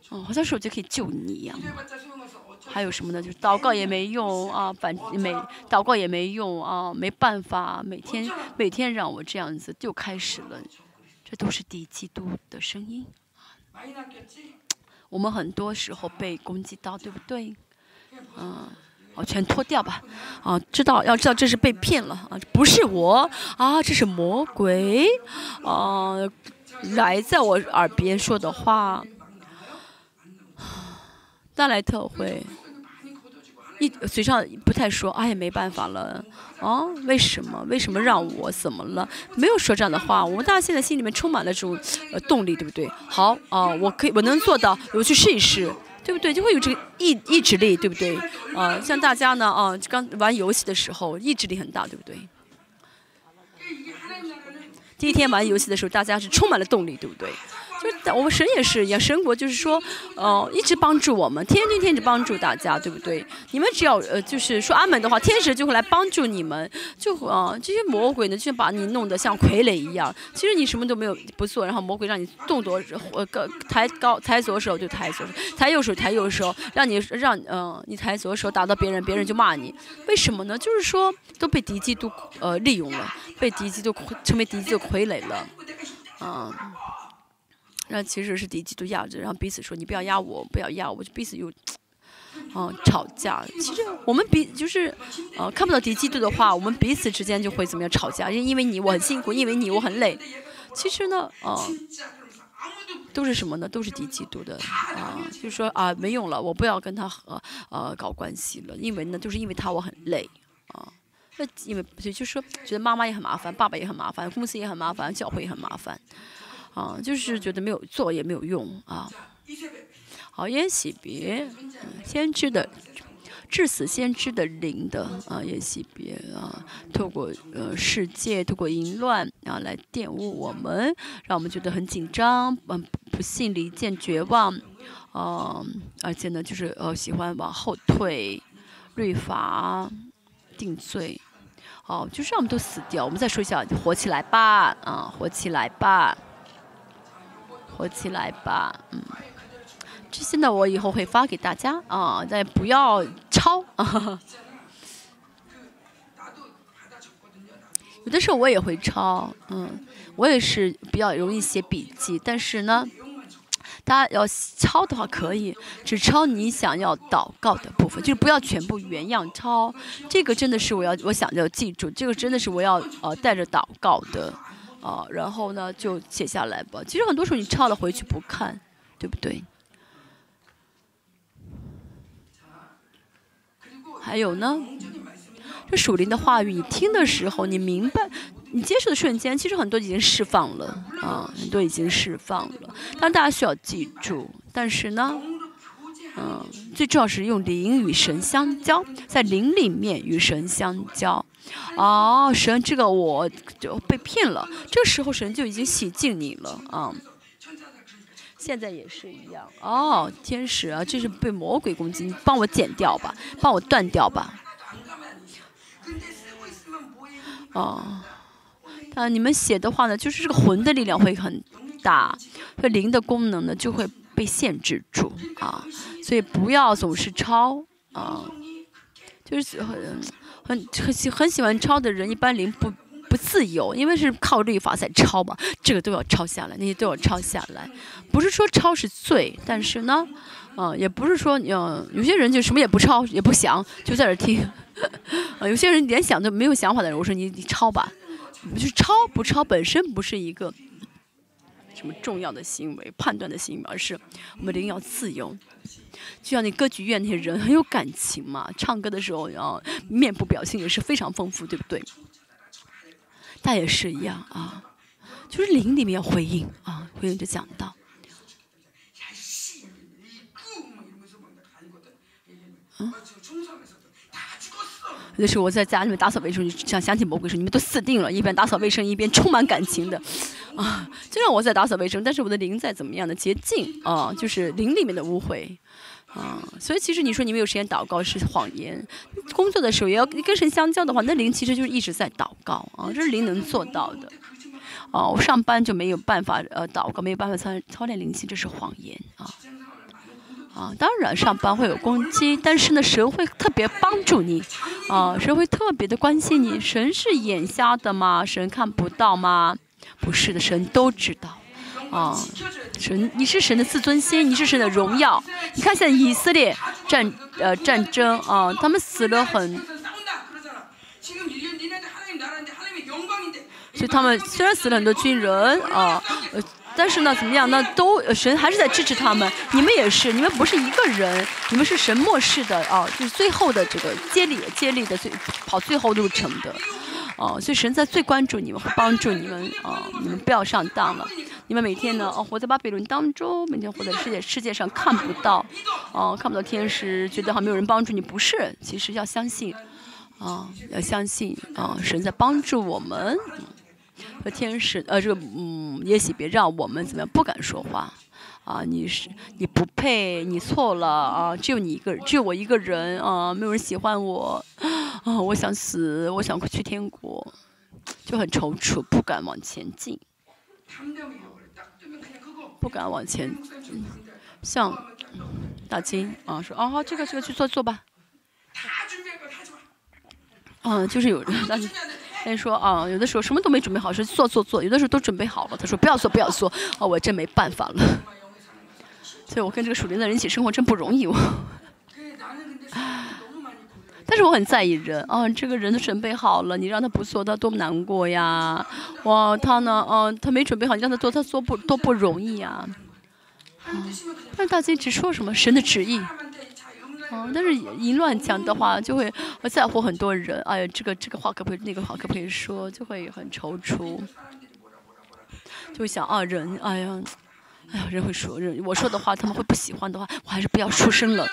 哦，好像手机可以救你一样。还有什么呢？就是祷告也没用啊，反没祷告也没用啊，没办法，每天每天让我这样子就开始了。这都是敌基督的声音。我们很多时候被攻击到，对不对？嗯，哦，全脱掉吧。啊，知道要知道这是被骗了啊，不是我啊，这是魔鬼啊，来在我耳边说的话。大来特会。一嘴上不太说哎没办法了哦为什么？为什么让我？怎么了？没有说这样的话我们大家现在心里面充满了这种呃动力对不对？好哦我可以我能做到我去试一试对不对？就会有这个意意志力对不对？啊像大家呢啊刚玩游戏的时候意志力很大对不对？第一天玩游戏的时候大家是充满了动力对不对？就我们神也是一样，神国就是说，呃，一直帮助我们，天天天天帮助大家，对不对？你们只要呃，就是说阿门的话，天使就会来帮助你们，就啊、这些魔鬼呢，就把你弄得像傀儡一样。其实你什么都没有不做，然后魔鬼让你动作呃抬高抬左手就抬左手，抬右手抬右手，让你让呃你抬左手打到别人，别人就骂你。为什么呢？就是说都被敌基督呃利用了，被敌基督成为敌基督傀儡了。嗯，那其实是敌嫉妒压着，然后彼此说你不要压我，不要压我，就彼此又，啊吵架。其实我们彼就是，啊看不到敌嫉妒的话，我们彼此之间就会怎么样吵架？因为因为你我很辛苦，因为你我很累。其实呢，啊都是什么呢？都是敌嫉妒的啊，就是说啊没用了，我不要跟他和呃搞关系了，因为呢就是因为他我很累啊。那因为就对，就是说觉得妈妈也很麻烦，爸爸也很麻烦，公司也很麻烦，教会也很麻烦。啊，就是觉得没有做也没有用啊。好，烟喜别，先知的，致死先知的灵的啊，烟喜别啊，透过呃世界，透过淫乱啊来玷污我们，让我们觉得很紧张，嗯，不幸离间，绝望，嗯、啊，而且呢，就是呃喜欢往后退，律法，定罪。好，就是让我们都死掉。我们再说一下，活起来吧，啊，活起来吧。火起来吧，嗯，这些呢我以后会发给大家啊，但不要抄啊。有的时候我也会抄，嗯，我也是比较容易写笔记，但是呢，大家要抄的话可以，只抄你想要祷告的部分，就是不要全部原样抄。这个真的是我要，我想要记住，这个真的是我要呃带着祷告的。啊，然后呢就写下来吧。其实很多时候你抄了回去不看，对不对？还有呢，这属灵的话语，你听的时候，你明白，你接受的瞬间，其实很多已经释放了啊，很多已经释放了。但大家需要记住，但是呢，嗯，最重要是用灵与神相交，在灵里面与神相交。哦，神，这个我就被骗了。这个时候，神就已经洗净你了啊。现在也是一样。哦，天使啊，这是被魔鬼攻击，帮我剪掉吧，帮我断掉吧。哦，啊，你们写的话呢，就是这个魂的力量会很大，这灵的功能呢就会被限制住啊。所以不要总是抄啊，就是很很很喜很喜欢抄的人，一般灵不不自由，因为是靠律法在抄嘛，这个都要抄下来，那些都要抄下来，不是说抄是罪，但是呢，啊、也不是说嗯、有些人就什么也不抄也不想，就在这听，啊，有些人连想都没有想法的人，我说你你抄吧，就是抄不抄本身不是一个什么重要的行为、判断的行为，而是我们灵要自由。就像那歌剧院那些人 很有感情嘛，唱歌的时候然后面部表情也是非常丰富，对不对？他也是一样啊，就是灵里面要回应啊，回应就讲到。嗯，就是我在家里面打扫卫生，想想起魔鬼说你们都死定了，一边打扫卫生一边充满感情的，啊，就像我在打扫卫生，但是我的灵在怎么样的洁净啊，就是灵里面的污秽。啊，所以其实你说你没有时间祷告是谎言。工作的时候也要跟神相交的话，那灵其实就是一直在祷告啊，这是灵能做到的。啊，我上班就没有办法呃祷告，没有办法操操练灵性，这是谎言啊。啊，当然上班会有攻击，但是呢，神会特别帮助你，啊，神会特别的关心你。神是眼瞎的吗？神看不到吗？不是的，神都知道。啊，神，你是神的自尊心，你是神的荣耀。你看现在以色列战呃战争啊，他们死了很，所以他们虽然死了很多军人啊，呃，但是呢，怎么样呢？都神还是在支持他们。你们也是，你们不是一个人，你们是神漠视的啊，就是最后的这个接力接力的最跑最后路程的。哦、所以神在最关注你们，会帮助你们啊、你们不要上当了。你们每天呢，哦，活在巴比伦当中，每天活在世界世界上看不到，哦、看不到天使，觉得好像没有人帮助你，不是，其实要相信，啊、要相信啊、神在帮助我们。和天使，呃，这个，嗯，也许别让我们怎么样不敢说话，啊，你是，你不配，你错了，啊，只有你一个，只有我一个人，啊，没有人喜欢我，啊，我想死，我想去天国，就很踌躇，不敢往前进。不敢往前。像，大金，啊，说，啊，好，这个这个去做做吧。啊，就是有人，但是，但是说，啊，有的时候什么都没准备好，是做做做，有的时候都准备好了，他说不要做不要做，啊，我真没办法了。对，我跟这个属灵的人一起生活真不容易我！但是我很在意人啊，这个人都准备好了，你让他不做，他多么难过呀！哇，他呢，嗯，他没准备好，你让他做，他做不多不容易呀。但是大金只说什么神的旨意啊，但是一乱讲的话，就会在乎很多人。哎呀，这个这个话可不可以，那个话可不可以说，就会很踌躇，就想啊，人，哎呀。哎呀，人会说人，我说的话他们会不喜欢的话，我还是不要出声了。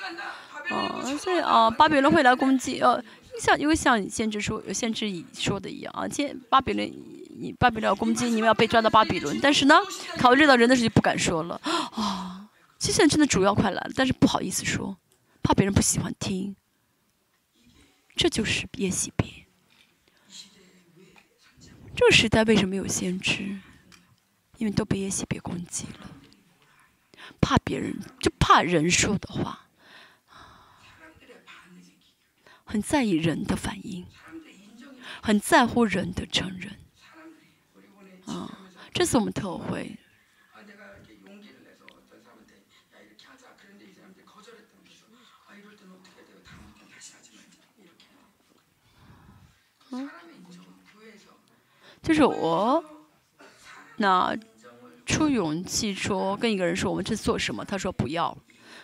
啊，所以啊，巴比伦会来攻击，呃，像因为像先知说，先知说的一样啊，先巴比伦，你巴比伦要攻击，你们要被抓到巴比伦，但是呢，考虑到人的事就不敢说了啊。其实现在真的主要快来了，但是不好意思说，怕别人不喜欢听。这就是耶喜别。这个时代为什么有先知？因为都被耶喜别攻击了，怕别人就怕人说的话。很在意人的反应很在乎人的承认。啊这次我们特会嗯就是我那出勇气说跟一个人说我们这做什么，他说不要，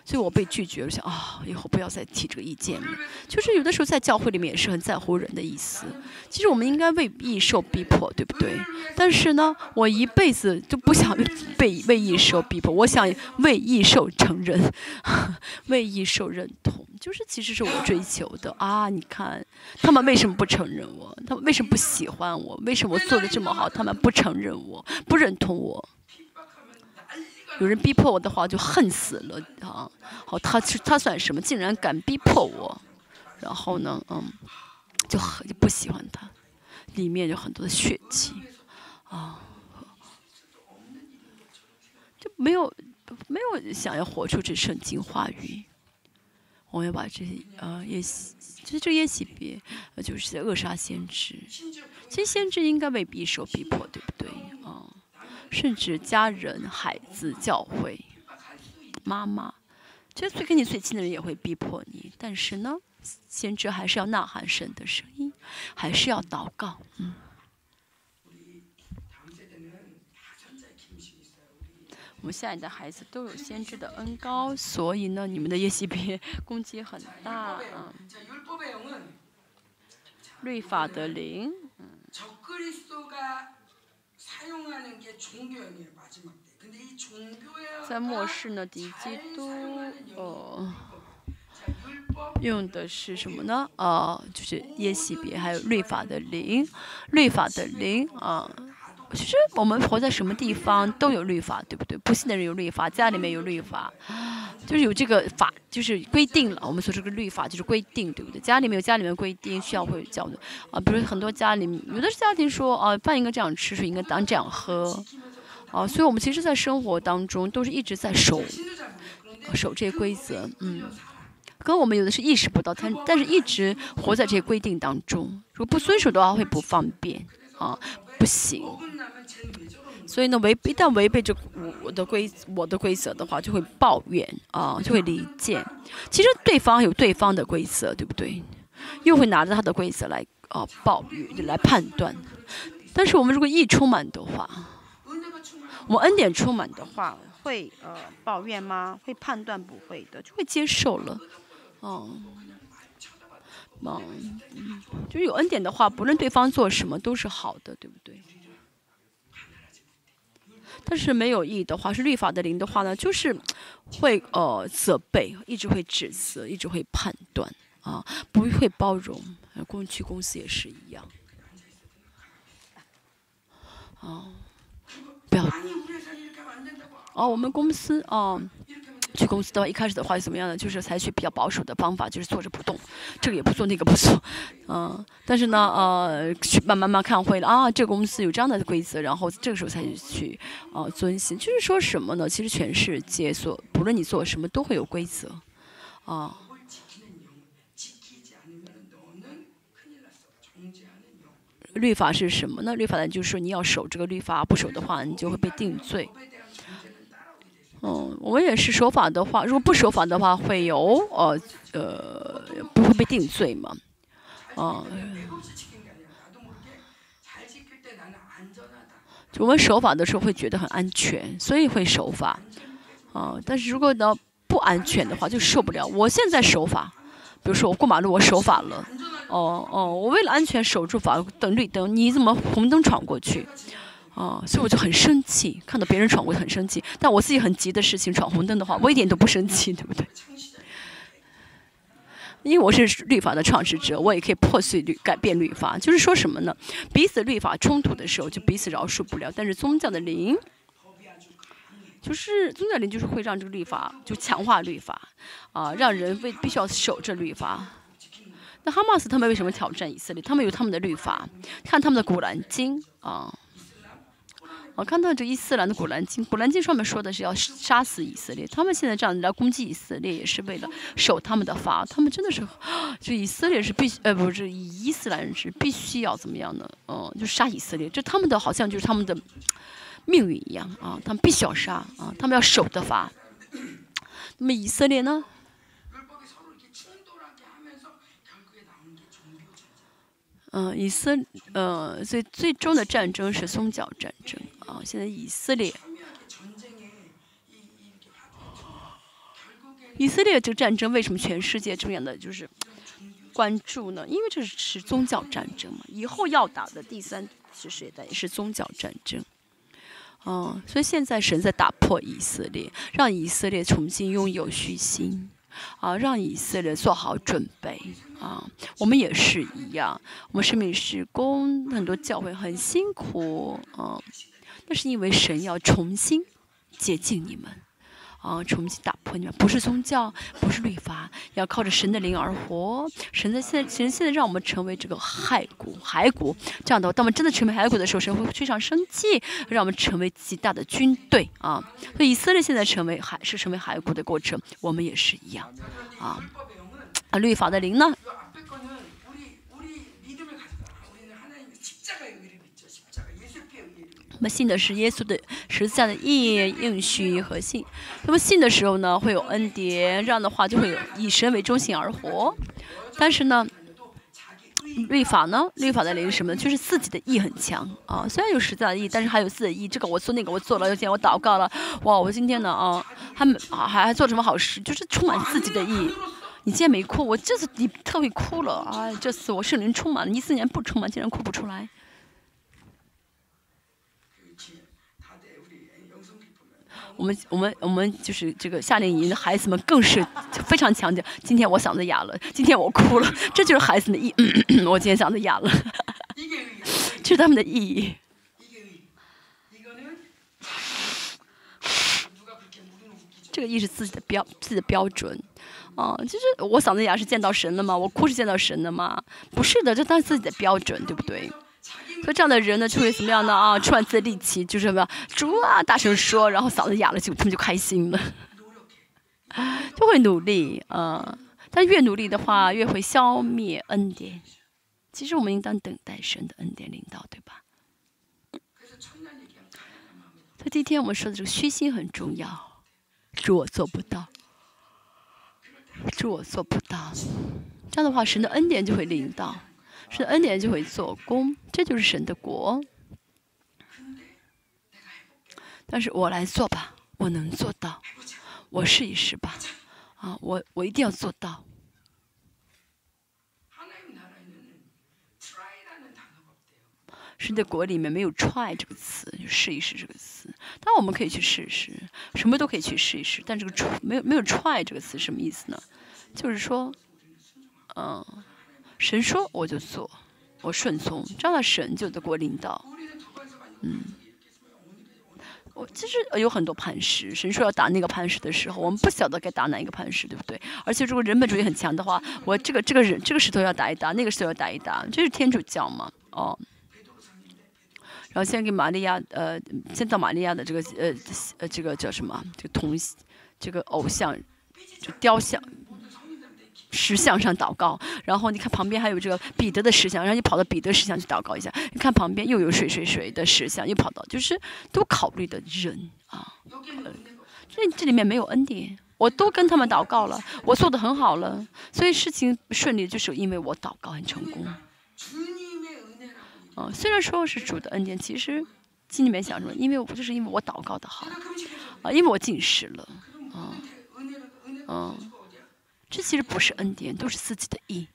所以我被拒绝了，想啊，以后不要再提这个意见了。就是有的时候在教会里面也是很在乎人的意思。其实我们应该为义受逼迫，对不对？但是呢，我一辈子就不想被为义受逼迫，我想为义受承认，为义受认同，就是其实是我追求的啊！你看，他们为什么不承认我？他们为什么不喜欢我？为什么我做的这么好，他们不承认我，不认同我？有人逼迫我的话，就恨死了啊！好，他他算什么？竟然敢逼迫我！然后呢，嗯，就很就不喜欢他。里面有很多的血迹啊，就没有没有想要活出这圣经话语。我要把这些啊，也，就是这些熄灭，就是扼杀先知。其实先知应该被匕受逼迫，对不对啊？甚至家人、孩子、教会、妈妈，其实最跟你最亲的人也会逼迫你。但是呢，先知还是要呐喊神的声音，还是要祷告。嗯。我们下一代孩子都有先知的恩高，所以呢，你们的耶西别攻击很大啊。律法的灵，嗯。在末世呢，敌基督哦，用的是什么呢？啊，就是耶西别，还有律法的灵，律法的灵啊。其实我们活在什么地方都有律法，对不对？不信的人有律法，家里面有律法，就是有这个法，就是规定了。我们说这个律法就是规定，对不对？家里面有家里面规定，需要会教的啊。比如很多家里有的家庭说，啊，饭应该这样吃，水应该当这样喝，啊，所以我们其实，在生活当中都是一直在守守这些规则，嗯。可我们有的是意识不到，但但是一直活在这些规定当中。如果不遵守的话，会不方便啊，不行。所以呢，违一旦违背这我我的规我的规则的话，就会抱怨啊，就会离间。其实对方有对方的规则，对不对？又会拿着他的规则来啊抱怨，来判断。但是我们如果一充满的话，我们恩典充满的话，会呃抱怨吗？会判断不会的，就会接受了。嗯，嗯，就是有恩典的话，不论对方做什么都是好的，对不对？但是没有意义的话，是律法的灵的话呢，就是会呃责备，一直会指责，一直会判断啊，不会包容。过去公司也是一样，啊，不要，哦，我们公司啊。去公司的话，一开始的话是怎么样的？就是采取比较保守的方法，就是坐着不动，这个也不做，那个不做，嗯。但是呢，呃，去慢慢慢看会了啊，这个公司有这样的规则，然后这个时候才去呃遵循。就是说什么呢？其实全世界所不论你做什么都会有规则，啊。律法是什么呢？律法呢，就是说你要守这个律法，不守的话，你就会被定罪。嗯，我们也是守法的话，如果不守法的话，会有呃呃不会被定罪嘛？啊，我们守法的时候会觉得很安全，所以会守法。啊，但是如果呢不安全的话，就受不了。我现在守法，比如说我过马路我守法了，哦哦，我为了安全守住法，等绿灯，你怎么红灯闯过去？哦，所以我就很生气，看到别人闯我就很生气，但我自己很急的事情闯红灯的话，我一点都不生气，对不对？因为我是律法的创始者，我也可以破碎律改变律法。就是说什么呢？彼此律法冲突的时候，就彼此饶恕不了。但是宗教的灵，就是宗教灵，就是会让这个律法就强化律法，啊，让人为必须要守着律法。那哈马斯他们为什么挑战以色列？他们有他们的律法，看他们的古兰经啊。我看到这伊斯兰的古兰经，古兰经上面说的是要杀死以色列，他们现在这样来攻击以色列，也是为了守他们的法。他们真的是，就以色列是必须，呃，不是伊斯兰人是必须要怎么样的？嗯，就杀以色列，这他们的好像就是他们的命运一样啊，他们必须要杀啊，他们要守的法。那么以色列呢？嗯，以色，呃，最最终的战争是宗教战争啊。现在以色列，以色列这个战争为什么全世界这样的就是关注呢？因为这是宗教战争嘛。以后要打的第三次世界大战是宗教战争，嗯，所以现在神在打破以色列，让以色列重新拥有虚心。啊，让以色列做好准备啊！我们也是一样，我们生命施工很多教会很辛苦啊，那是因为神要重新接近你们。啊，重新打破你们，不是宗教，不是律法，要靠着神的灵而活。神在现在，神现在让我们成为这个骸骨、骸骨。这样的，当我们真的成为骸骨的时候，神会非常生气，让我们成为极大的军队啊。所以以色列现在成为还是成为骸骨的过程，我们也是一样啊。啊，律法的灵呢？那么信的是耶稣的十字架的意应许和信。那么信的时候呢，会有恩典，这样的话就会有以神为中心而活。但是呢，律法呢，律法的灵是什么？就是自己的意很强啊。虽然有十字架的意，但是还有自己的意。这个我做，那个我做了，今天我祷告了，哇，我今天呢啊，还还还做什么好事？就是充满自己的意。你今天没哭，我这次你特别哭了啊！这次我圣灵充满了，一四年不充满，竟然哭不出来。我们我们我们就是这个夏令营的孩子们更是非常强调。今天我嗓子哑了，今天我哭了，这就是孩子的意。我今天嗓子哑了，这是他们的意义。这个意是自己的标自己的标准，啊，就是我嗓子哑是见到神了吗？我哭是见到神了吗？不是的，这当自己的标准，对不对？所以这样的人呢，就会怎么样呢？啊，充满自己的力气，就是什么主啊，大声说，然后嗓子哑了，就他们就开心了，就会努力啊。但越努力的话，越会消灭恩典。其实我们应当等待神的恩典领导，对吧？所以今天我们说的这个虚心很重要，主我做不到，主我做不到。这样的话，神的恩典就会领是恩典就会做工，这就是神的国。但是我来做吧，我能做到，我试一试吧，啊，我我一定要做到。神的国里面没有 “try” 这个词，就试一试这个词。当然我们可以去试试，什么都可以去试一试。但这个 “try” 没有没有 “try” 这个词什么意思呢？就是说，嗯。神说我就做，我顺从，这样的神就得国领导。嗯，我其实有很多磐石，神说要打那个磐石的时候，我们不晓得该打哪一个磐石，对不对？而且如果人本主义很强的话，我这个这个人这个石头要打一打，那个石头要打一打，这是天主教嘛？哦。然后先给玛利亚，呃，先到玛利亚的这个呃呃这个叫什么？这个铜，这个偶像，就雕像。石像上祷告，然后你看旁边还有这个彼得的石像，然后你跑到彼得石像去祷告一下。你看旁边又有谁谁谁的石像，又跑到，就是都考虑的人啊。这这里面没有恩典，我都跟他们祷告了，我做的很好了，所以事情顺利就是因为我祷告很成功。啊，虽然说是主的恩典，其实心里面想什么？因为我就是因为我祷告的好，啊，因为我进食了，啊，嗯。这其实不是恩典，都是自己的意。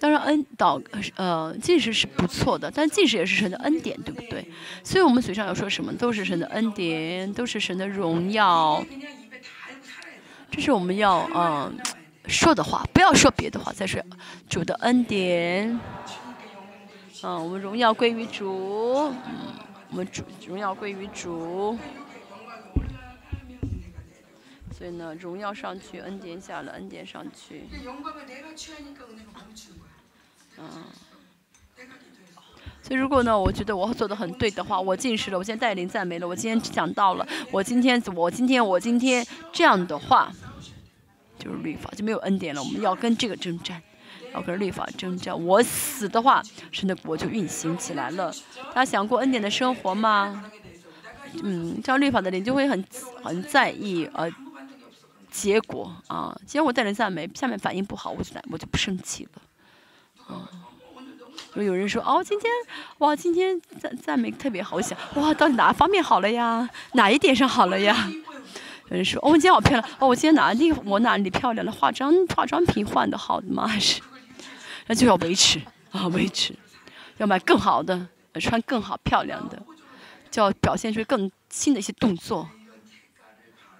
当然，恩祷呃进食是不错的，但进食也是神的恩典，对不对？所以我们嘴上要说什么，都是神的恩典，都是神的荣耀。这是我们要嗯说的话，不要说别的话，再说主的恩典。嗯，我们荣耀归于主。嗯。我们主荣耀归于主，所以呢，荣耀上去，恩典下了，恩典上去。嗯。所以如果呢，我觉得我做的很对的话，我进食了，我今天带领赞美了，我今天讲到了，我今天我今天我今天这样的话，就是律法就没有恩典了。我们要跟这个征战。要跟律法争战，我死的话，神的国就运行起来了。大家想过恩典的生活吗？嗯，这样律法的人就会很很在意呃结果啊。今天我带人赞美，下面反应不好，我就我就不生气了。嗯，果有人说哦，今天哇，今天赞赞美特别好，我想哇，到底哪方面好了呀？哪一点上好了呀？有人说哦，我今天好漂亮哦，我今天哪里我哪里漂亮了？化妆化妆品换的好的吗？还是？那就要维持啊，维持，要买更好的，穿更好漂亮的，就要表现出更新的一些动作，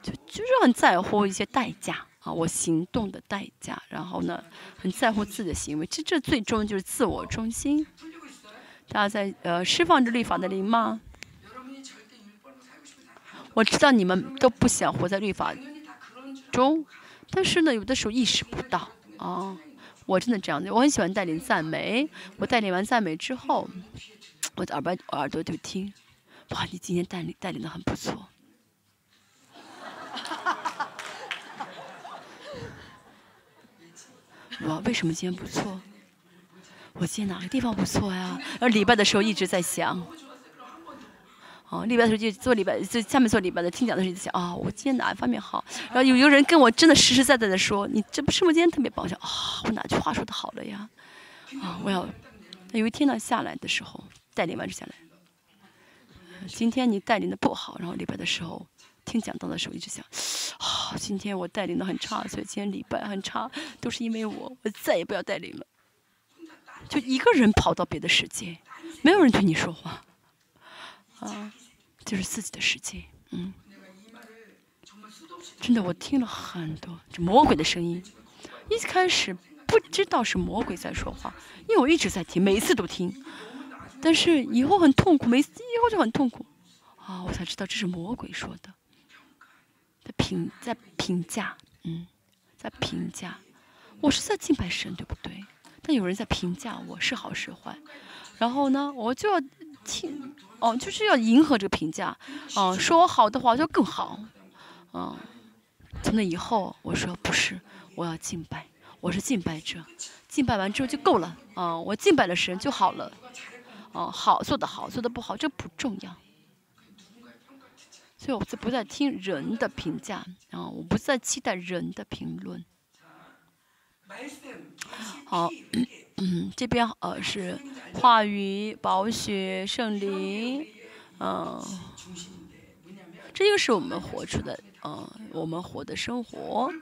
就就是很在乎一些代价啊，我行动的代价，然后呢，很在乎自己的行为，这这最终就是自我中心。大家在呃释放着律法的灵吗？我知道你们都不想活在律法中，但是呢，有的时候意识不到啊。我真的这样的，我很喜欢带领赞美。我带领完赞美之后，我的耳朵耳朵就听，哇，你今天带领带领的很不错。哇，为什么今天不错？我今天哪个地方不错呀？而礼拜的时候一直在想，哦，礼拜的时候就做礼拜，就下面做礼拜的听讲的时候一直想，啊、我今天哪一方面好？然后有一个人跟我真的实实在在的说，你这不是我今天特别棒？我想啊、我哪句话说的好了呀？啊，我要。有一天呢，下来的时候带领完就下来，今天你带领的不好，然后礼拜的时候听讲道的时候一直想，啊，今天我带领的很差，所以今天礼拜很差，都是因为我，我再也不要带领了。就一个人跑到别的世界，没有人对你说话，啊，就是自己的世界，嗯。真的，我听了很多这魔鬼的声音，一开始不知道是魔鬼在说话，因为我一直在听，每一次都听，但是以后很痛苦，每次以后就很痛苦，啊，我才知道这是魔鬼说的，在评在评价，嗯，在评价，我是在敬拜神，对不对？但有人在评价我是好是坏，然后呢，我就听，哦，就是要迎合这个评价，哦、说我好的话就更好，嗯、从那以后，我说不是，我要敬拜，我是敬拜者，敬拜完之后就够了，啊、我敬拜了神就好了，哦、好做得好，做得不好这不重要，所以我就不再听人的评价，啊、我不再期待人的评论。好，嗯，这边呃是话语、宝血、圣灵，嗯、这个是我们活出的，呃，我们活的生活。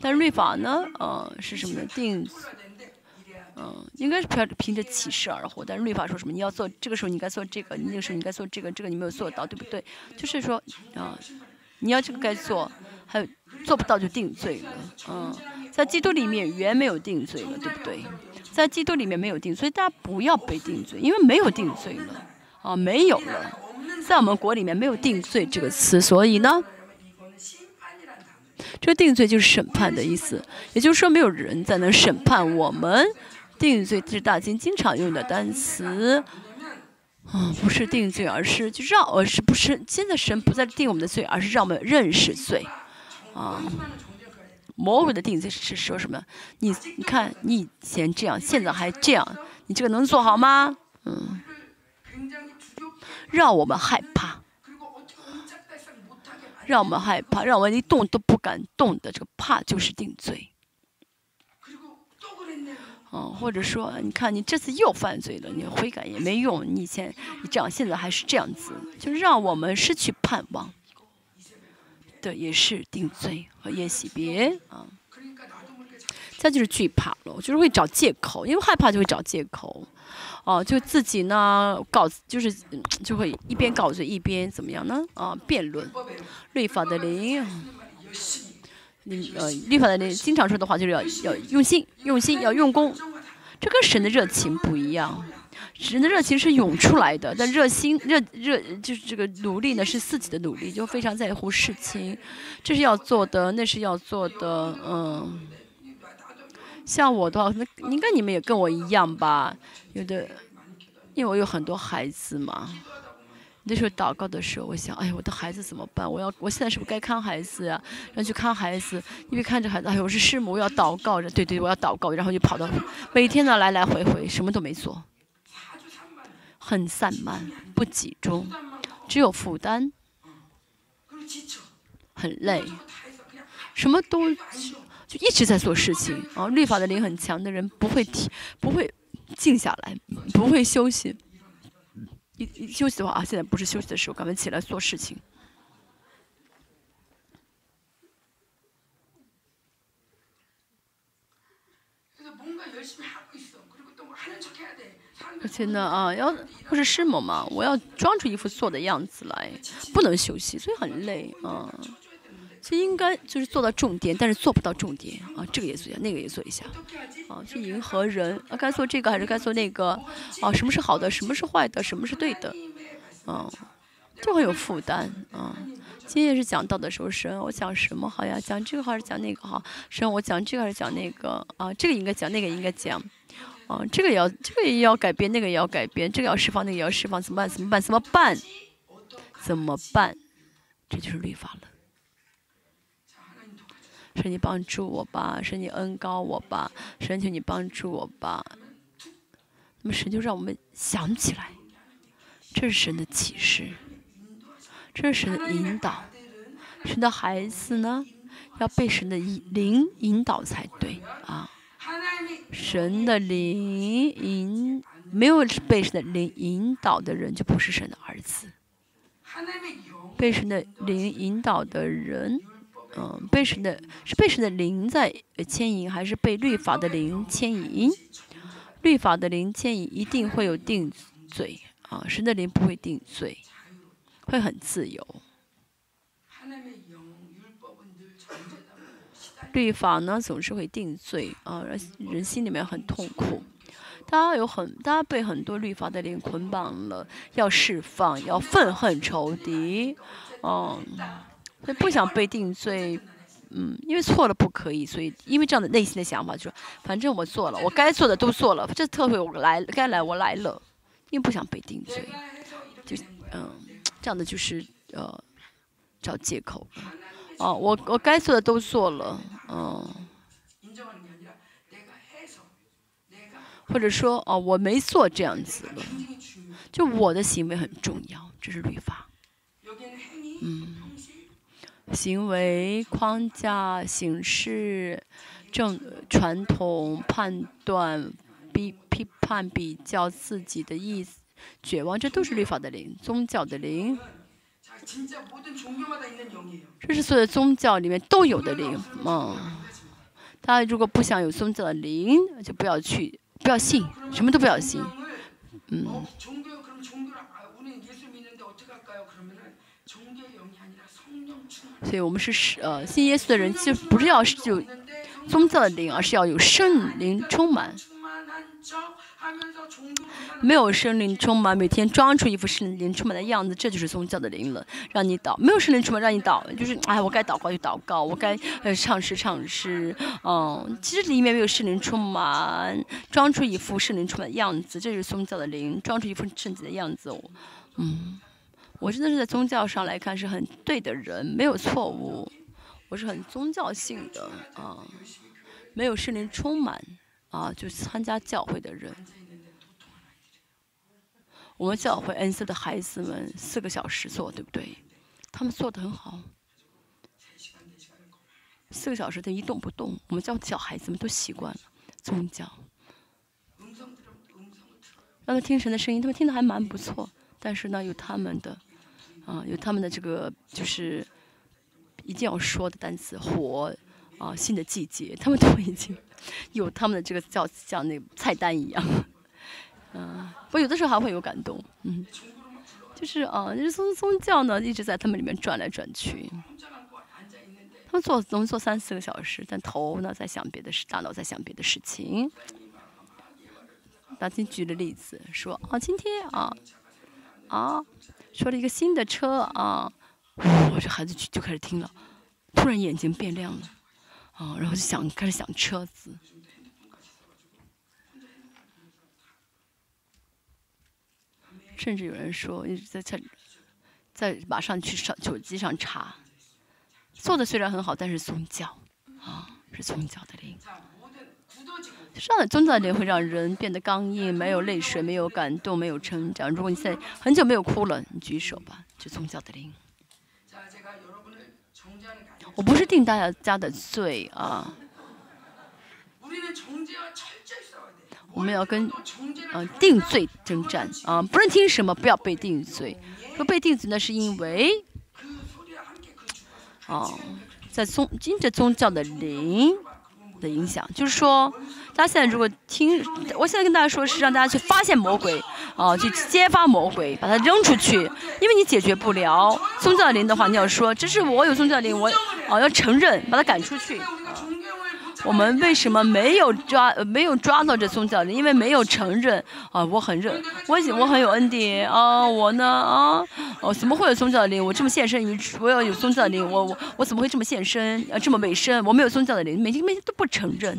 但是律法呢，呃，是什么呢？定，嗯、应该是凭凭着启示而活。但是律法说什么？你要做这个时候你该做这个，你那个时候你该做这个，这个你没有做到，对不对？就是说，啊、你要这个该做，还有做不到就定罪了，嗯。在基督里面原没有定罪了，对不对？在基督里面没有定罪所以大家不要被定罪因为没有定罪呢啊没有了在我们国里面没有定罪这个词所以呢这个定罪就是审判的意思也就是说没有人在那审判我们定罪是大家经常用的单词啊不是定罪而是就让而是不是现在神不再定我们的罪而是让我们认识罪啊魔鬼的定罪是说什么？你你看，你以前这样，现在还这样，你这个能做好吗？嗯，让我们害怕，让我们害怕，让我们一动都不敢动的这个怕就是定罪。嗯，或者说，你看你这次又犯罪了，你悔改也没用，你以前你这样，现在还是这样子，就让我们失去盼望。对，也是定罪和宴席别啊，再就是惧怕了，就是会找借口，因为害怕就会找借口，哦，就自己呢搞，就是就会一边搞着一边怎么样呢？啊，辩论，律法的灵，你呃，律法的灵经常说的话就是要要用心，用心要用功，这跟神的热情不一样。人的热情是涌出来的，但热心热热就是这个努力呢，是自己的努力，就非常在乎事情，这是要做的，那是要做的，嗯。像我的话，可能应该你们也跟我一样吧。有的，因为我有很多孩子嘛。那时候祷告的时候，我想，哎呀，我的孩子怎么办？我要，我现在是不是该看孩子呀？要去看孩子，因为看着孩子，哎呀，我是师母，我要祷告着，对对，我要祷告，然后就跑到每天呢来来回回，什么都没做。很散漫，不集中，只有负担，很累，什么都就一直在做事情啊。律法的灵很强的人不会停，不会静下来，不会休息。一一休息的话啊，现在不是休息的时候，赶快起来做事情。而且呢，啊，要不是师母嘛，我要装出一副做的样子来，不能休息，所以很累啊。其实应该就是做到重点，但是做不到重点啊，这个也做一下，那个也做一下，啊，去迎合人啊，该做这个还是该做那个，啊，什么是好的，什么是坏的，什么是对的，啊，就很有负担啊。今天是讲道德时，神，我讲什么好呀？讲这个好还是讲那个好？神，我讲这个还是讲那个？啊，这个应该讲，那个应该讲。啊，这个也要，这个也要改变，那个也要改变，这个要释放，那个也要释放，怎么办？怎么办？怎么办？怎么办？这就是律法了。神，你帮助我吧！神，你恩高我吧！神，求你帮助我吧！那么神就让我们想起来，这是神的启示，这是神的引导。神的孩子呢，要被神的引灵引导才对啊！神的灵引没有被神的灵引导的人，就不是神的儿子。被神的灵引导的人。嗯，被神的是被神的灵在牵引，还是被律法的灵牵引？律法的灵牵引一定会有定罪啊，神的灵不会定罪，会很自由。律法呢总是会定罪啊，人心里面很痛苦。大家有很，大家被很多律法的灵捆绑了，要释放，要愤恨仇敌，嗯。所以不想被定罪，嗯，因为错了不可以，所以因为这样的内心的想法，就说反正我做了，我该做的都做了，这特会我来该来我来了，因为不想被定罪，就嗯，这样的就是呃找借口，哦，我我该做的都做了，嗯，或者说哦我没做这样子了，就我的行为很重要，这是律法，嗯。行为框架、形式、正传统判断、批批判、比较自己的意思、绝望，这都是律法的灵，宗教的灵。这是所有的宗教里面都有的灵，嗯。大家如果不想有宗教的灵，就不要去，不要信，什么都不要信，嗯。所以我们是呃信耶稣的人，就不是要有宗教的灵，而是要有圣灵充满。没有圣灵充满，每天装出一副圣灵充满的样子，这就是宗教的灵了。让你祷，没有圣灵充满，让你祷，就是哎，我该祷告就祷告，我该呃唱诗唱诗，嗯，其实里面没有圣灵充满，装出一副圣灵充满的样子，这就是宗教的灵，装出一副圣洁的样子，嗯。我真的是在宗教上来看是很对的人，没有错误。我是很宗教性的啊，没有圣灵充满啊，就参加教会的人。我们教会恩赐的孩子们四个小时做，对不对？他们做的很好。四个小时他一动不动，我们教小孩子们都习惯了宗教。让他听神的声音，他们听的还蛮不错。但是呢，有他们的。啊，有他们的这个就是一定要说的单词，火啊，新的季节，他们都已经有他们的这个叫像那菜单一样。嗯，我有的时候还会有感动，嗯，就是啊，就是宗宗教呢一直在他们里面转来转去，他们做能做三四个小时，但头呢在想别的事，大脑在想别的事情。大金举的例子说啊，今天啊啊。说了一个新的车啊，我这孩子就就开始听了，突然眼睛变亮了，啊，然后就想开始想车子，甚至有人说一直在在在马上去上手机上查，做的虽然很好，但是宗教啊是宗教的灵。上了宗教的灵会让人变得刚硬，没有泪水，没有感动，没有成长。如果你现在很久没有哭了，你举手吧，就宗教的灵。我不是定大家的罪啊。我们要跟嗯定罪征战啊，不论听什么，不要被定罪。说被定罪那是因为，哦，在宗听着宗教的灵。的影响，就是说，大家现在如果听，我现在跟大家说是让大家去发现魔鬼，啊，去揭发魔鬼，把它扔出去，因为你解决不了宗教灵的话，你要说这是我有宗教灵，我啊要承认，把它赶出去。啊我们为什么没有抓、没有抓到这宗教灵？因为没有承认啊！我很认，我我很有恩典啊！我呢啊？哦，怎么会有宗教灵？我这么献身于，我要有宗教灵，我我我怎么会这么献身？啊，这么委身？我没有宗教的灵，每天每天都不承认，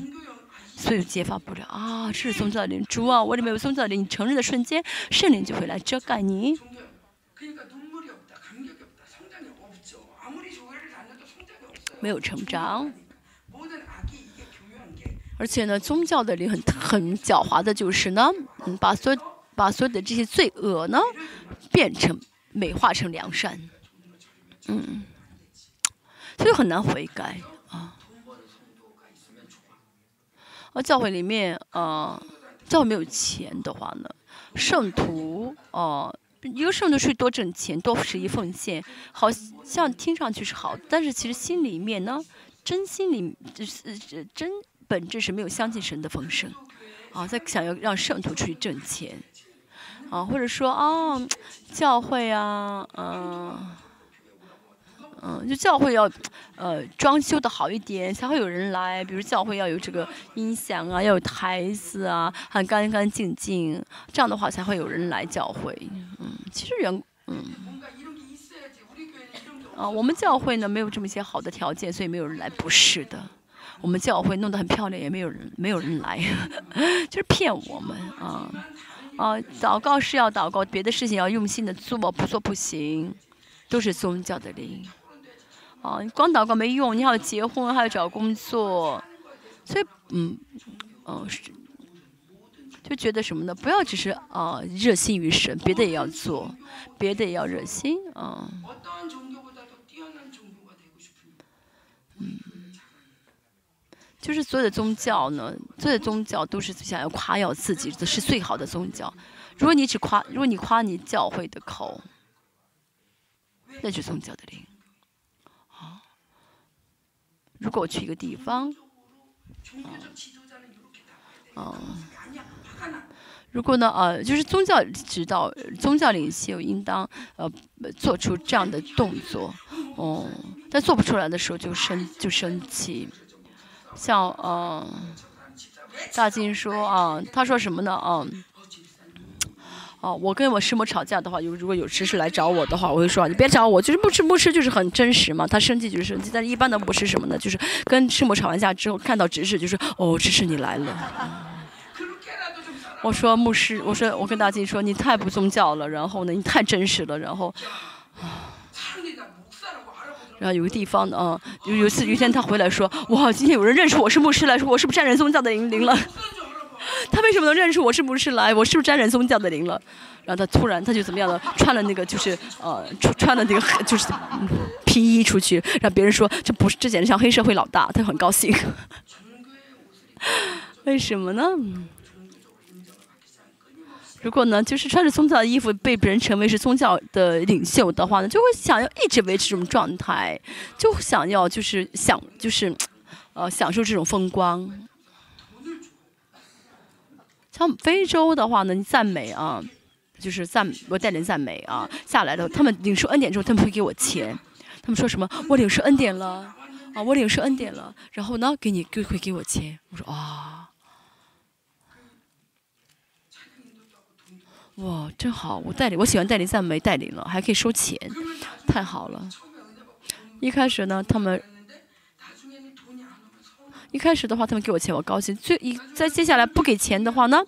所以揭发不了啊！这是宗教灵主啊！我里面有宗教灵，你承认的瞬间，圣灵就会来遮盖你，没有成长。而且呢，宗教的灵很很狡猾的，就是呢，嗯，把所把所有的这些罪恶呢，变成美化成良善，嗯，所以很难悔改啊。而教会里面，呃，教会没有钱的话呢，圣徒，呃，一个圣徒去多挣钱，多十一奉献，好像听上去是好，但是其实心里面呢，真心里就是真本质是没有相信神的丰盛，啊，在想要让圣徒出去挣钱，啊，或者说啊，教会啊，嗯、嗯，就教会要，呃，装修的好一点，才会有人来。比如教会要有这个音响啊，要有台子啊，很干干净净，这样的话才会有人来教会。嗯，其实员，嗯，啊，我们教会呢没有这么些好的条件，所以没有人来，不是的。我们教会弄得很漂亮，也没有人没有人来，就是骗我们啊啊！祷告是要祷告，别的事情要用心的做，不做不行，都是宗教的灵。啊，你光祷告没用，你还要结婚，还要找工作，所以嗯嗯是。就觉得什么呢？不要只是啊、热心于神，别的也要做，别的也要热心啊。就是所有的宗教呢，所有的宗教都是想要夸耀自己，这是最好的宗教。如果你只夸，如果你夸你教会的口，那是宗教的灵。好，如果我去一个地方，啊，如果呢，呃，就是宗教指导，宗教领袖应当呃做出这样的动作，哦，但做不出来的时候就生就生气。像嗯，大金说啊，他说什么呢啊？哦，我跟我师母吵架的话，有如果有执事来找我的话，我会说你别找我，就是牧师，牧师就是很真实嘛。他生气就是生气，但是一般的牧师什么呢？就是跟师母吵完架之后，看到执事就是哦，执事你来了。我说牧师，我说我跟大金说你太不宗教了，然后呢，你太真实了，然后。然后有个地方的啊，有有一次，有一天他回来说：“哇，今天有人认出我是牧师来说，我是不是沾染宗教的灵灵了？他为什么能认出我是牧师来？我是不是沾染宗教的灵了？”然后他突然他就怎么样了？穿了那个就是呃，穿了那个就是皮衣出去，让别人说这不是这简直像黑社会老大，他很高兴。为什么呢？如果呢，就是穿着宗教的衣服被别人成为是宗教的领袖的话呢，就会想要一直维持这种状态，就想要就是想就是，呃，享受这种风光。像非洲的话呢，你赞美啊，就是赞我带领赞美啊，下来了，他们领受恩典之后，他们会给我钱，他们说什么我领受恩典了啊，我领受恩典了，然后呢，给你就会给我钱，我说啊。哇，真好！我代理，我喜欢代理赞美，代理了还可以收钱，太好了。一开始呢，他们一开始的话，他们给我钱，我高兴。最一在接下来不给钱的话呢，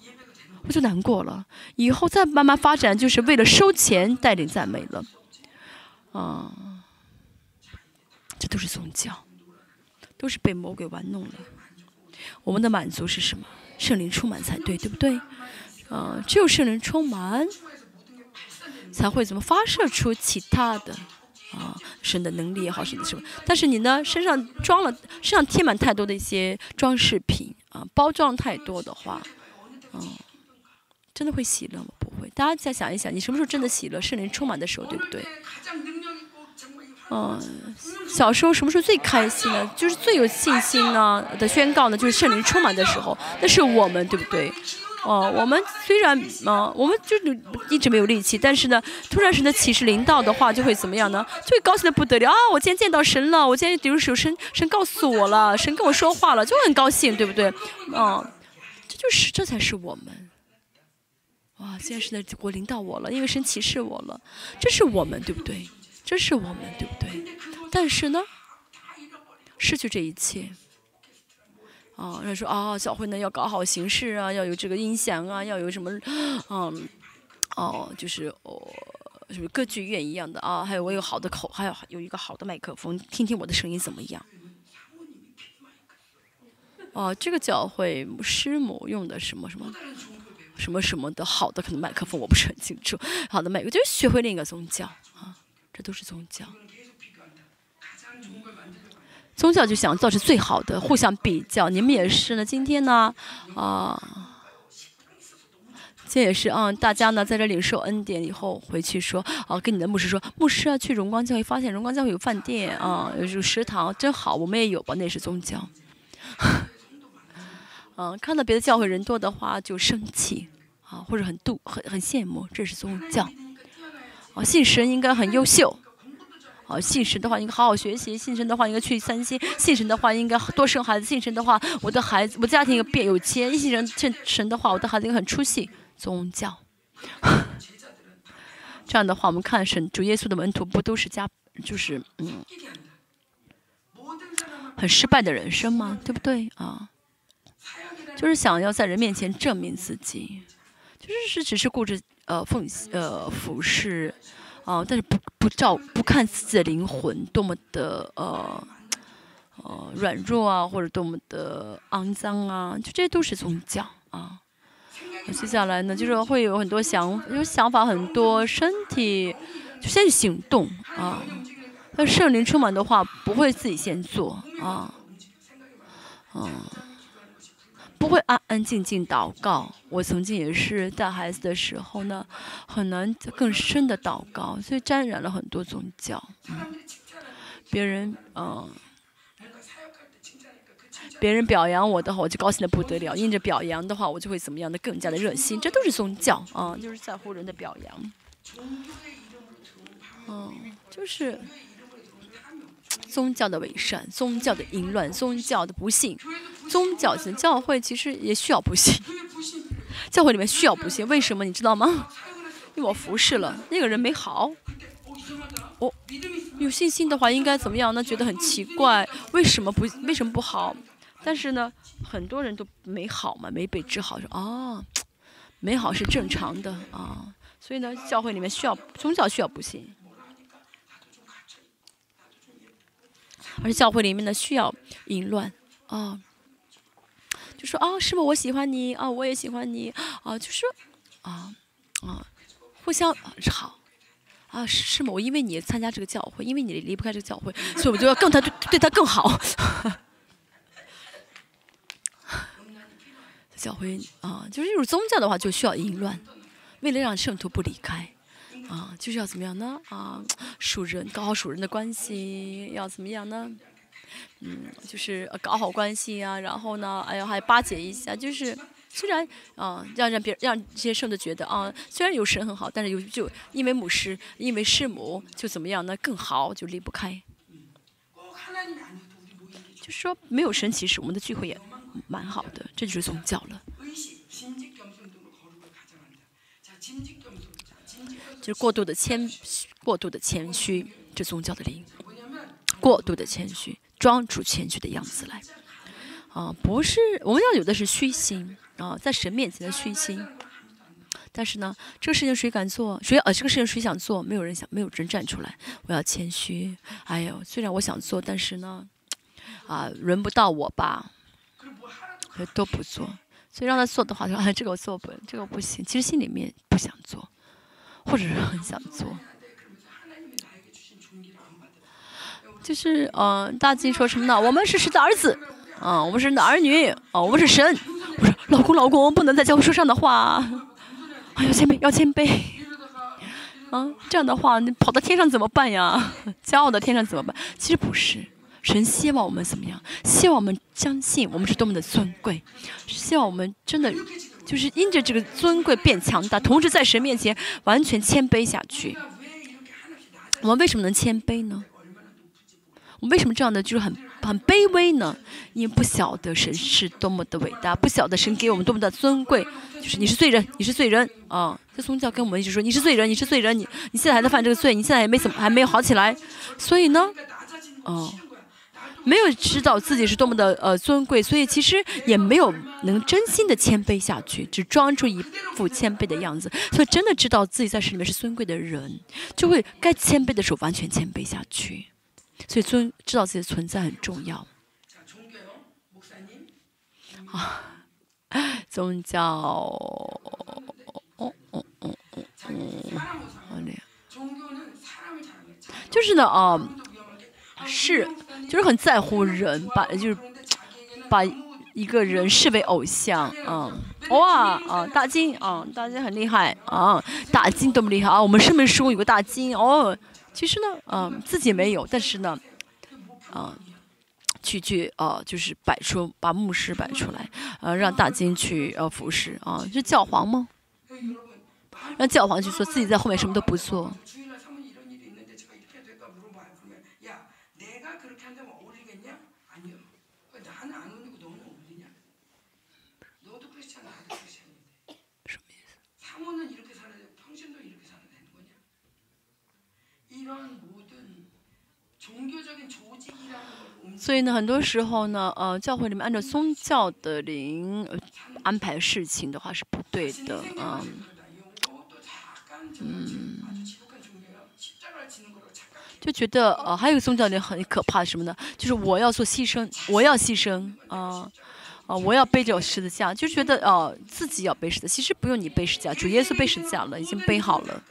我就难过了。以后再慢慢发展，就是为了收钱带领赞美了。啊，这都是宗教，都是被魔鬼玩弄了。我们的满足是什么？圣灵充满才对，对不对？嗯，只有圣灵充满才会怎么发射出其他的啊？神的能力也好，神的什么。但是你呢，身上装了，身上贴满太多的一些装饰品啊，包装太多的话，嗯，真的会喜乐吗？不会。大家再想一想，你什么时候真的喜乐？圣灵充满的时候，对不对？嗯，小时候什么时候最开心呢？就是最有信心呢的宣告呢，就是圣灵充满的时候。那是我们，对不对？哦，我们虽然啊、我们就一直没有力气，但是呢，突然神的启示临到的话，就会怎么样呢？就会高兴的不得了啊！我今天见到神了，我今天比如说神神告诉我了，神跟我说话了，就很高兴，对不对？啊、这就是这才是我们。哇，现在神的国临到我了，因为神启示我了，这是我们，对不对？这是我们，对不对？但是呢，失去这一切。啊，人说啊，教会呢要搞好形式啊，要有这个音响啊，要有什么，嗯，哦，就是哦，什么歌剧院一样的啊，还有我有好的口，还有有一个好的麦克风，听听我的声音怎么样？哦，这个教会师母用的什么什么什么什么的好的可能麦克风我不是很清楚，好的麦克就是学会另一个宗教啊，这都是宗教。宗教就想造成最好的，互相比较。你们也是呢，今天呢，啊、这也是啊、大家呢在这领受恩典以后回去说，啊、跟你的牧师说，牧师啊，去荣光教会发现荣光教会有饭店啊、有食堂，真好，我们也有吧，那是宗教。嗯、看到别的教会人多的话就生气啊，或者很妒很很羡慕，这是宗教。啊，信神应该很优秀。啊，信神的话应该好好学习，信神的话应该去三星，信神的话应该多生孩子，信神的话我的孩子我家庭应该变有钱，信神信神的话我的孩子应该很出息。宗教，这样的话我们看神主耶稣的门徒不都是家就是嗯很失败的人生吗？对不对啊？就是想要在人面前证明自己，就是是只是顾着呃奉呃服侍。啊、但是不不照不看自己的灵魂多么的呃呃软弱啊，或者多么的肮脏啊，就这些都是宗教啊。接下来呢，就是会有很多想有想法很多，身体就先行动啊。那圣灵充满的话，不会自己先做啊，嗯。不会安安静静祷告。我曾经也是带孩子的时候呢，很难更深的祷告，所以沾染了很多宗教。嗯、别人嗯、别人表扬我的话，我就高兴的不得了；因着表扬的话，我就会怎么样的更加的热心。这都是宗教啊，就是在乎人的表扬。嗯，就是宗教的伪善、宗教的淫乱、宗教的不幸。宗教性教会其实也需要不信，教会里面需要不信，为什么你知道吗？因为我服侍了那个人没好，我有信心的话应该怎么样呢？觉得很奇怪，为什么不为什么不好？但是呢，很多人都没好嘛，没被治好，说哦，没好是正常的啊，所以呢，教会里面需要宗教需要不信，而教会里面呢需要淫乱啊。就说啊，师傅，我喜欢你啊，我也喜欢你啊，就是啊啊，互相好啊，师母，我因为你参加这个教会，因为你离不开这个教会，所以我就要更他 对对他更好。教会啊，就是这种宗教的话，就需要淫乱，为了让圣徒不离开啊，就是要怎么样呢？啊，属人搞好属人的关系，要怎么样呢？嗯，就是搞好关系啊，然后呢，哎呦，还巴结一下，就是虽然啊，让让别让这些圣的觉得啊，虽然有神很好，但是有就因为母师，因为师母就怎么样呢？更好，就离不开。就是说，没有神，其实我们的聚会也蛮好的，这就是宗教了。就是过度的谦，过度的谦虚，这宗教的灵。过度的谦虚。装出谦虚的样子来，啊，不是我们要有的是虚心啊，在神面前的虚心。但是呢，这个事情谁敢做？谁呃，这个事情谁想做？没有人想，没有人站出来。我要谦虚。哎呦，虽然我想做，但是呢，啊，轮不到我吧，都不做。所以让他做的话，说哎，这个我做不，这个不行。其实心里面不想做，或者是很想做。就是嗯、呃，大金说什么呢？我们是神的儿子，啊、我们是神的儿女，啊、呃，我们是神。我说老公老公，不能在教会说上的话，哎呀，谦卑要谦卑，啊，这样的话你跑到天上怎么办呀？骄傲的天上怎么办？其实不是，神希望我们怎么样？希望我们相信我们是多么的尊贵，希望我们真的就是因着这个尊贵变强大，同时在神面前完全谦卑下去。我们为什么能谦卑呢？为什么这样的就是很很卑微呢？因为不晓得神是多么的伟大，不晓得神给我们多么的尊贵。就是你是罪人，你是罪人啊！这宗教跟我们一直说你是罪人，你是罪人，你你现在还在犯这个罪，你现在也没怎么还没有好起来，所以呢，哦，没有知道自己是多么的呃尊贵，所以其实也没有能真心的谦卑下去，只装出一副谦卑的样子。所以真的知道自己在神里面是尊贵的人，就会该谦卑的时候完全谦卑下去。所以尊知道自己的存在很重要。啊。宗教，哦哦哦哦哦，就是呢啊，是，就是很在乎人，把就是把一个人视为偶像，啊，哇啊，大金啊，大金很厉害啊，大金多么厉害啊，我们生命中有个大金哦，其实呢，嗯，自己没有，但是呢，啊。去去呃，就是摆出把牧师摆出来，呃，让大金去呃服侍啊，是教皇吗？让教皇去做，自己在后面什么都不做。所以呢，很多时候呢，呃，教会里面按照宗教的灵安排事情的话是不对的，啊，嗯，就觉得呃，还有个宗教灵很可怕什么呢？就是我要做牺牲，我要牺牲，啊，啊，我要背着十字架，就觉得呃自己要背十字，其实不用你背十字架，主耶稣背十字架了，已经背好了。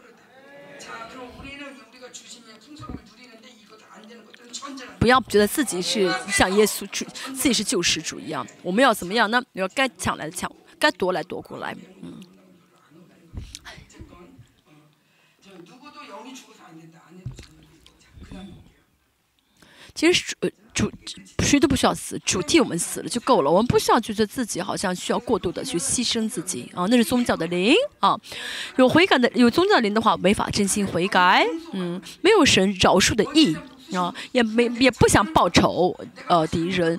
不要觉得自己是像耶稣主，自己是救世主一样。我们要怎么样呢？要该抢来抢，该夺来夺过来。嗯。其实主主谁都不需要死，主替我们死了就够了。我们不需要觉得自己好像需要过度的去牺牲自己啊，那是宗教的灵啊。有悔改的有宗教灵的话，没法真心悔改。嗯，没有神饶恕的意。啊，也没也不想报仇，呃，敌人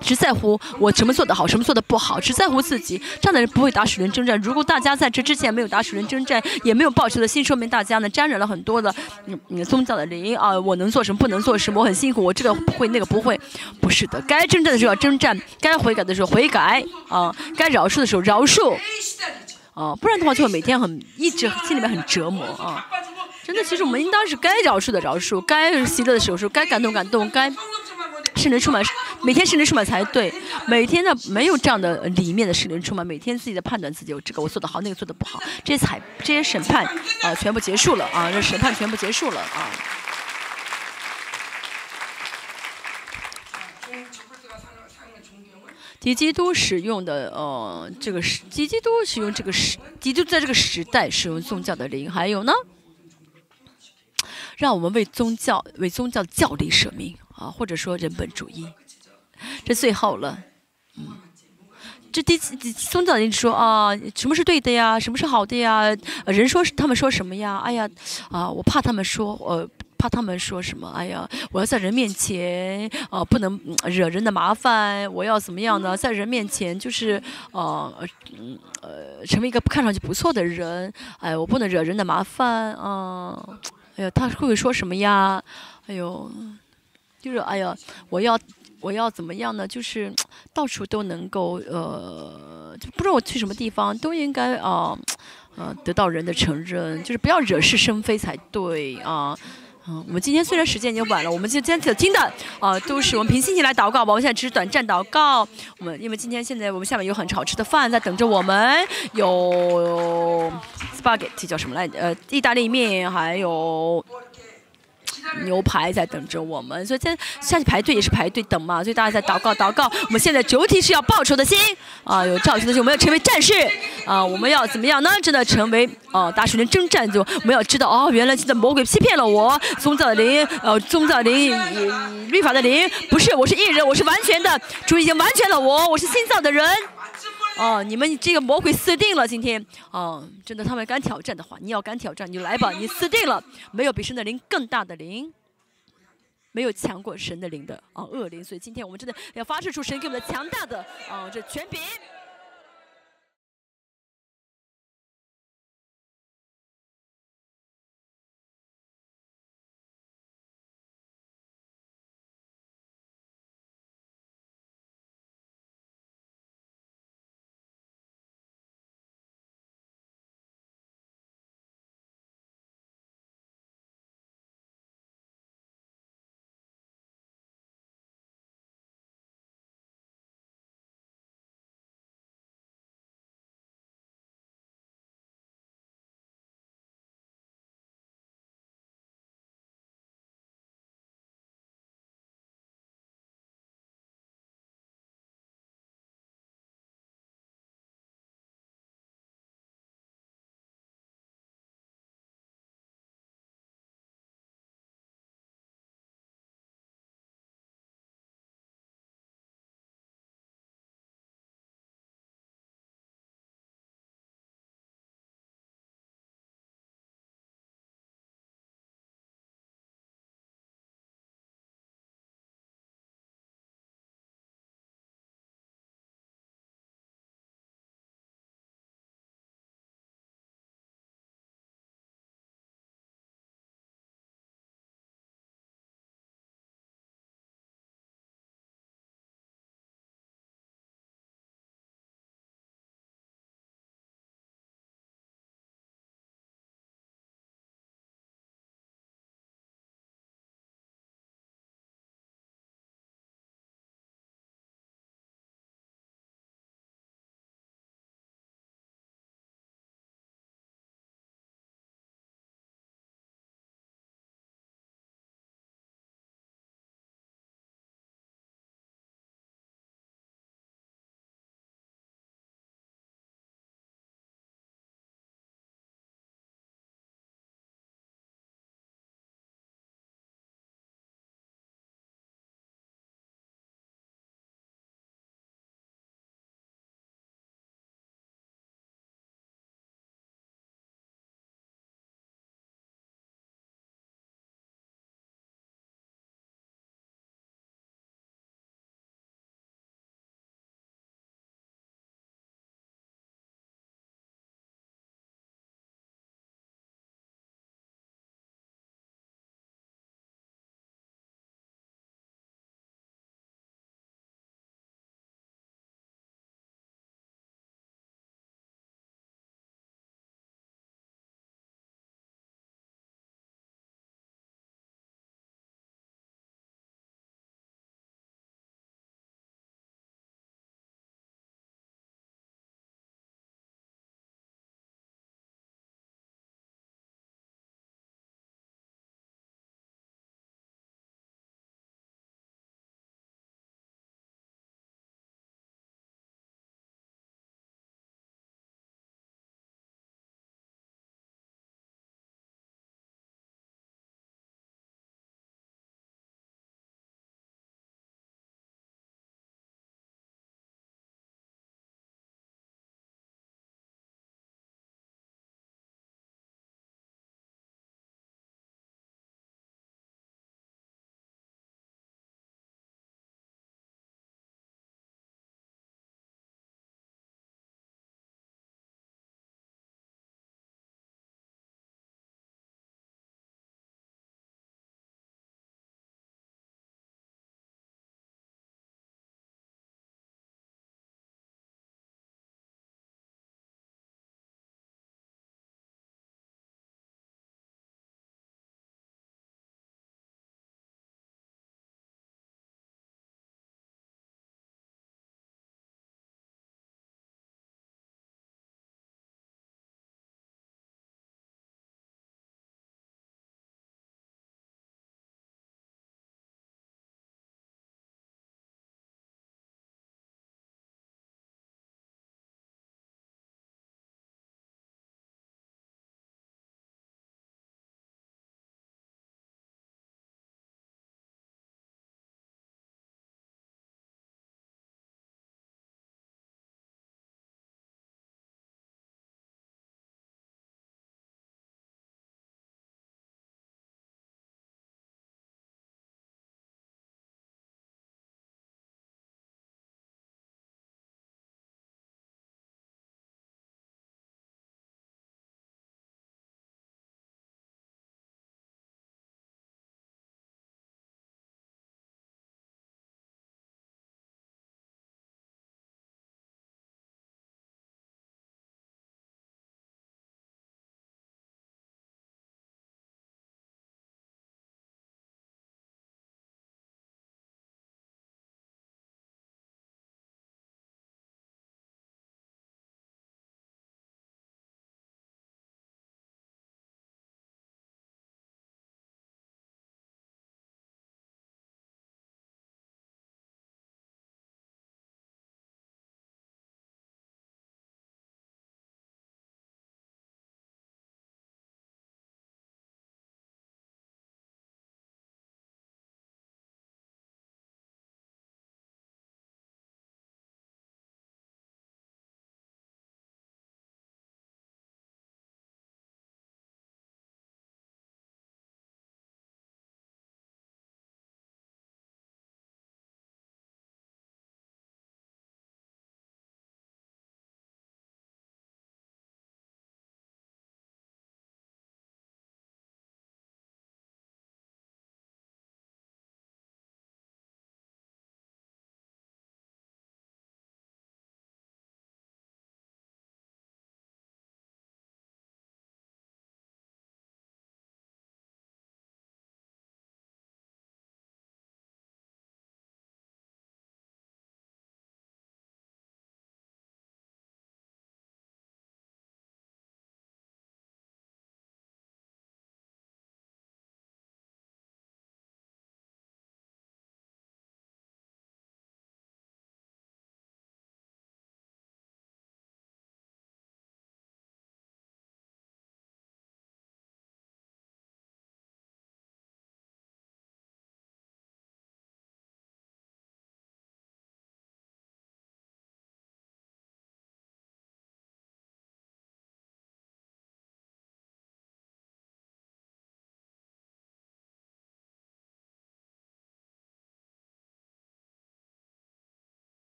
只在乎我什么做得好，什么做得不好，只在乎自己。这样的人不会打属人征战。如果大家在这之前没有打属人征战，也没有报仇的心，说明大家呢沾染了很多的嗯宗教的灵啊。我能做什么，不能做什么，我很辛苦，我这个不会，那个不会，不是的。该征战的时候要征战，该悔改的时候悔改啊，该饶恕的时候饶恕啊，不然的话就会每天很一直心里面很折磨啊。真的，其实我们应当是该饶恕的饶恕，该喜乐的时候该感动感动，该圣灵充满，每天圣灵充满才对。每天呢，没有这样的里面的圣灵充满，每天自己的判断自己，这个我做的好，那个做的不好，这些裁这些审判啊，全部结束了啊，这审判全部结束了啊。基基督使用的呃，这个时基基督使用这个时基督在这个时代使用宗教的灵，还有呢？让我们为宗教、为宗教教理舍命啊，或者说人本主义，这最后了。嗯，这第宗教人说啊，什么是对的呀？什么是好的呀？人说他们说什么呀？哎呀，啊，我怕他们说，呃，怕他们说什么？哎呀，我要在人面前，呃，不能惹人的麻烦。我要怎么样呢？在人面前就是，呃，呃，成为一个看上去不错的人。哎，我不能惹人的麻烦啊。哎呀，他会不会说什么呀？哎呦，就是哎呀，我要我要怎么样呢？就是 到处都能够呃，就不知道我去什么地方都应该啊，呃，得到人的承认，就是不要惹是生非才对啊。嗯，我们今天虽然时间已经晚了，我们今天所听的啊，都是我们凭心情来祷告吧。我们现在只是短暂祷告。我们因为今天现在我们下面有很好吃的饭在等着我们，有 spaghetti 叫什么来着？呃，意大利面，还有牛排在等着我们，所以在下去排队也是排队等嘛，所以大家在祷告祷告。我们现在主体是要报仇的心啊，有召集的心，我们要成为战士啊，我们要怎么样呢？真的成为哦，大水人征战就我们要知道哦，原来现在魔鬼欺骗了我，宗教的灵，呃，宗教灵，律法的灵，不是，我是艺人，我是完全的，主已经完全了我，我是新造的人。哦，你们这个魔鬼死定了！今天，哦，真的，他们敢挑战的话，你要敢挑战，你就来吧，你死定了！没有比神的灵更大的灵，没有强过神的灵的啊恶灵。所以今天我们真的要发射出神给我们的强大的啊这权柄。